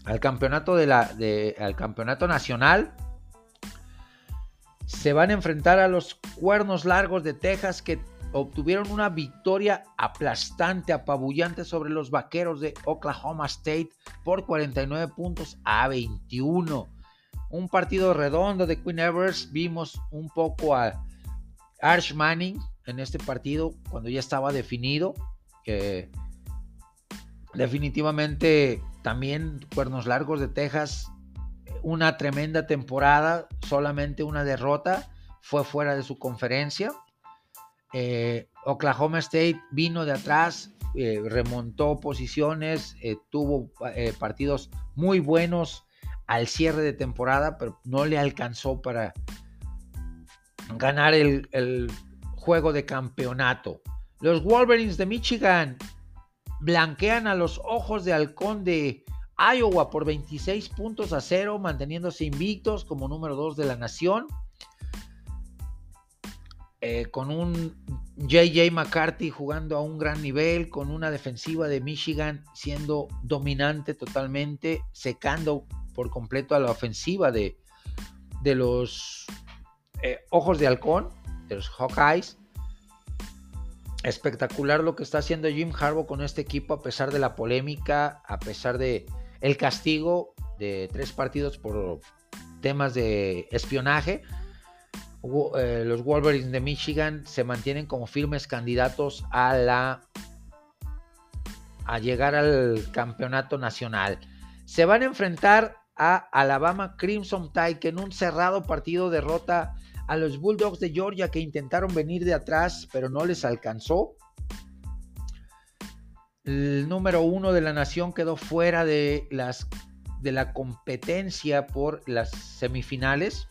al campeonato de la, al campeonato nacional. Se van a enfrentar a los cuernos largos de Texas que obtuvieron una victoria aplastante, apabullante sobre los vaqueros de Oklahoma State por 49 puntos a 21. Un partido redondo de Queen Evers. Vimos un poco a Arch Manning en este partido cuando ya estaba definido. definitivamente también Cuernos Largos de Texas, una tremenda temporada, solamente una derrota, fue fuera de su conferencia. Eh, Oklahoma State vino de atrás, eh, remontó posiciones, eh, tuvo partidos muy buenos al cierre de temporada, pero no le alcanzó para ganar el, juego de campeonato. Los Wolverines de Michigan blanquean a los ojos de halcón de Iowa por 26 puntos a cero, manteniéndose invictos como número 2 de la nación. Eh, con un JJ McCarthy jugando a un gran nivel, con una defensiva de Michigan siendo dominante totalmente, secando por completo a la ofensiva de, de los eh, Ojos de Halcón, de los Hawkeyes. Espectacular lo que está haciendo Jim Harbaugh con este equipo a pesar de la polémica, a pesar de el castigo de tres partidos por temas de espionaje los Wolverines de Michigan se mantienen como firmes candidatos a la a llegar al campeonato nacional. Se van a enfrentar a Alabama Crimson Tide que en un cerrado partido derrota a los Bulldogs de Georgia que intentaron venir de atrás pero no les alcanzó. El número uno de la nación quedó fuera de, las, de la competencia por las semifinales.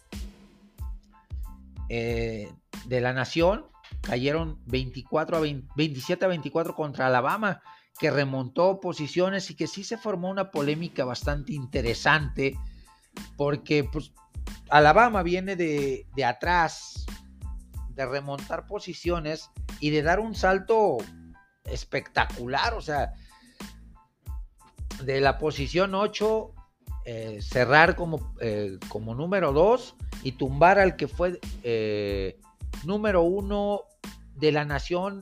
Eh, de la Nación cayeron 24 a 27 a 24 contra Alabama, que remontó posiciones y que sí se formó una polémica bastante interesante, porque pues, Alabama viene de, de atrás, de remontar posiciones y de dar un salto espectacular, o sea, de la posición 8 eh, cerrar como, eh, como número 2 y tumbar al que fue eh, número 1 de la nación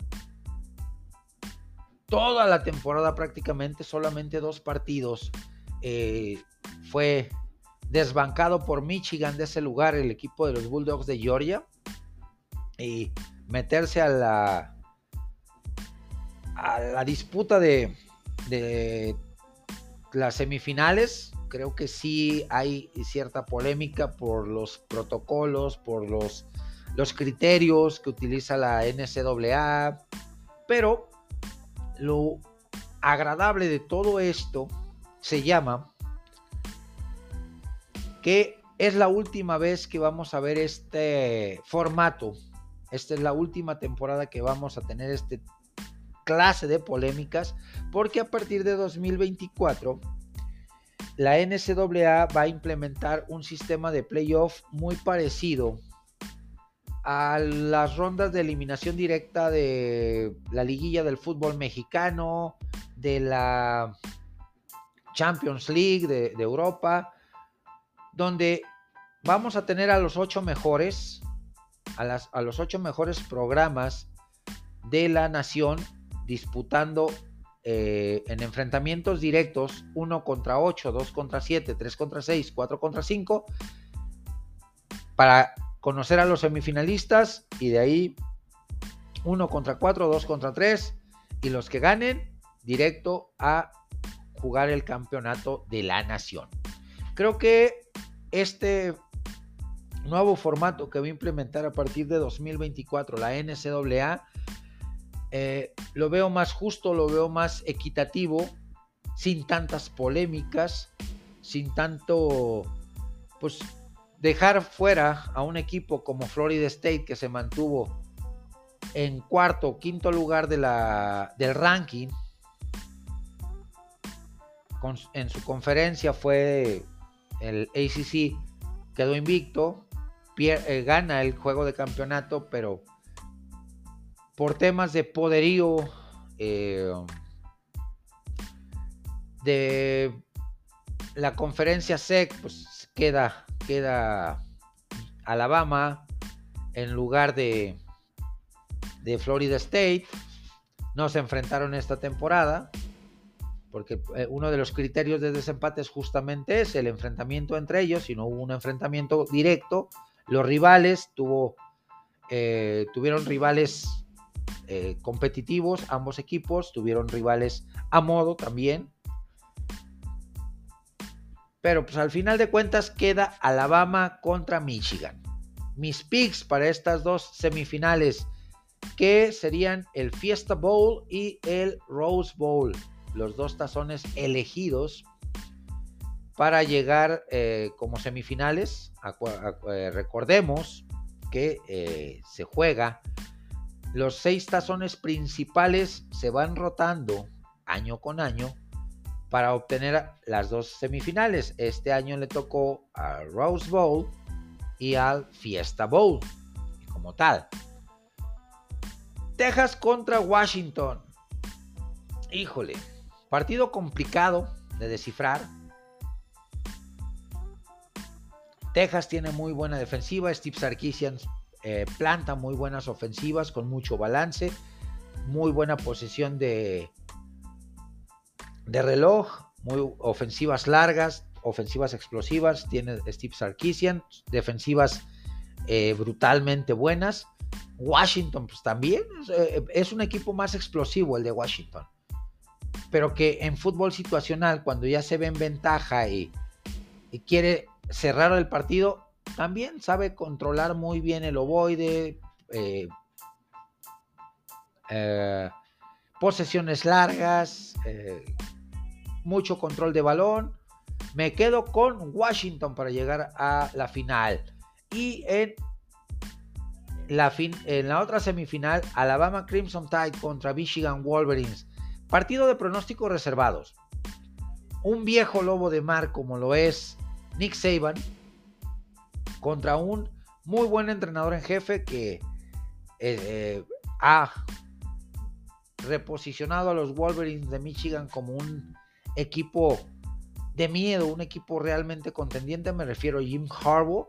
toda la temporada prácticamente, solamente dos partidos. fue desbancado por Michigan de ese lugar, el equipo de los Bulldogs de Georgia, y meterse a la, a la disputa de, de las semifinales creo que sí hay cierta polémica por los protocolos, por los, los criterios que utiliza la NCAA, pero lo agradable de todo esto se llama que es la última vez que vamos a ver este formato. Esta es la última temporada que vamos a tener este clase de polémicas porque a partir de 2024 la NCAA va a implementar un sistema de playoff muy parecido a las rondas de eliminación directa de la liguilla del fútbol mexicano, de la Champions League de, Europa, donde vamos a tener a los ocho mejores, a, los ocho mejores programas de la nación disputando eh, en enfrentamientos directos, 1 contra 8, 2 contra 7, 3 contra 6, 4 contra 5, para conocer a los semifinalistas y de ahí 1 contra 4, 2 contra 3 y los que ganen directo a jugar el campeonato de la nación. Creo que este nuevo formato que va a implementar a partir de 2024 la NCAA eh, lo veo más justo, lo veo más equitativo, sin tantas polémicas, sin tanto, pues, dejar fuera a un equipo como Florida State que se mantuvo en cuarto o quinto lugar de la, del ranking. en su conferencia fue el ACC, quedó invicto, eh, gana el juego de campeonato, pero por temas de poderío, eh, de la conferencia SEC, pues queda, queda Alabama en lugar de, de Florida State. No se enfrentaron esta temporada, porque eh, uno de los criterios de desempate es justamente ese, el enfrentamiento entre ellos. Si no hubo un enfrentamiento directo, los rivales tuvo, eh, tuvieron rivales eh, competitivos, ambos equipos tuvieron rivales a modo también. Pero pues al final de cuentas queda Alabama contra Michigan. Mis picks para estas dos semifinales que serían el Fiesta Bowl y el Rose Bowl, los dos tazones elegidos para llegar eh, como semifinales. Eh, recordemos que se juega, los seis tazones principales se van rotando año con año para obtener las dos semifinales. Este año le tocó al Rose Bowl y al Fiesta Bowl como tal. Texas contra Washington. Híjole, partido complicado de descifrar. Texas tiene muy buena defensiva. Steve Sarkisian eh, planta muy buenas ofensivas con mucho balance. Muy buena posesión de, de reloj, muy ofensivas largas, ofensivas explosivas, tiene Steve Sarkisian, defensivas eh, brutalmente buenas. Washington, pues también es un equipo más explosivo el de Washington. Pero que en fútbol situacional, cuando ya se ve en ventaja y, quiere cerrar el partido, también sabe controlar muy bien el ovoide, eh, posesiones largas, mucho control de balón. Me quedo con Washington para llegar a la final. Y en la, en la otra semifinal, Alabama Crimson Tide contra Michigan Wolverines. Partido de pronósticos reservados. Un viejo lobo de mar como lo es Nick Saban contra un muy buen entrenador en jefe que eh, eh, ha reposicionado a los Wolverines de Michigan como un equipo de miedo, un equipo realmente contendiente. Me refiero a Jim Harbaugh,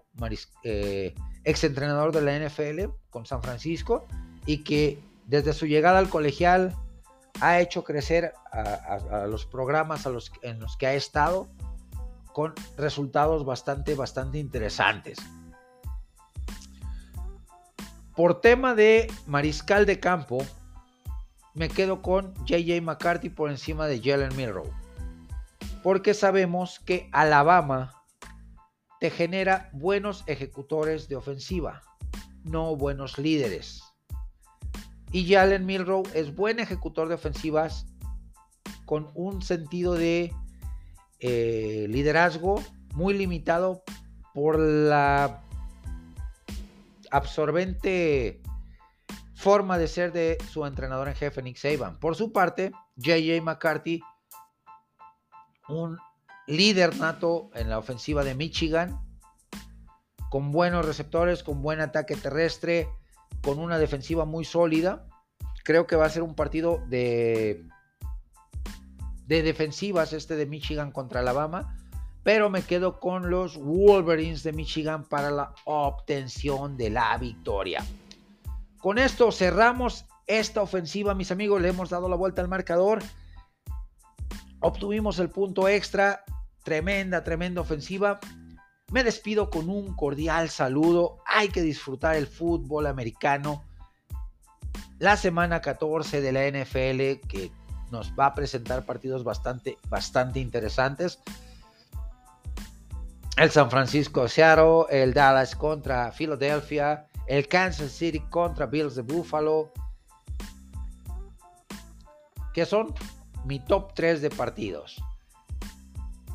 eh, ex entrenador de la NFL con San Francisco, y que desde su llegada al colegial ha hecho crecer a, los programas en los que ha estado con resultados bastante, bastante interesantes. Por tema de mariscal de campo, me quedo con JJ McCarthy por encima de Jalen Milrow porque sabemos que Alabama te genera buenos ejecutores de ofensiva, no buenos líderes. Y Jalen Milrow es buen ejecutor de ofensivas con un sentido de eh, liderazgo muy limitado por la absorbente forma de ser de su entrenador en jefe Nick Saban. Por su parte, JJ McCarthy un líder nato en la ofensiva de Michigan, con buenos receptores, con buen ataque terrestre, con una defensiva muy sólida. Creo que va a ser un partido de, de defensivas este de Michigan contra Alabama, pero me quedo con los Wolverines de Michigan para la obtención de la victoria. Con esto cerramos esta ofensiva, mis amigos, le hemos dado la vuelta al marcador. Obtuvimos el punto extra, tremenda, tremenda ofensiva. Me despido con un cordial saludo. Hay que disfrutar el fútbol americano. La semana 14 de la NFL que nos va a presentar partidos bastante, bastante interesantes. El San Francisco Seattle, el Dallas contra Philadelphia, el Kansas City contra Bills de Buffalo. ¿Qué son? mi top 3 de partidos.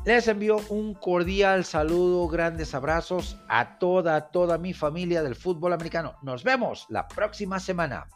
Les envío un cordial saludo, grandes abrazos a toda, toda mi familia del fútbol americano. Nos vemos la próxima semana.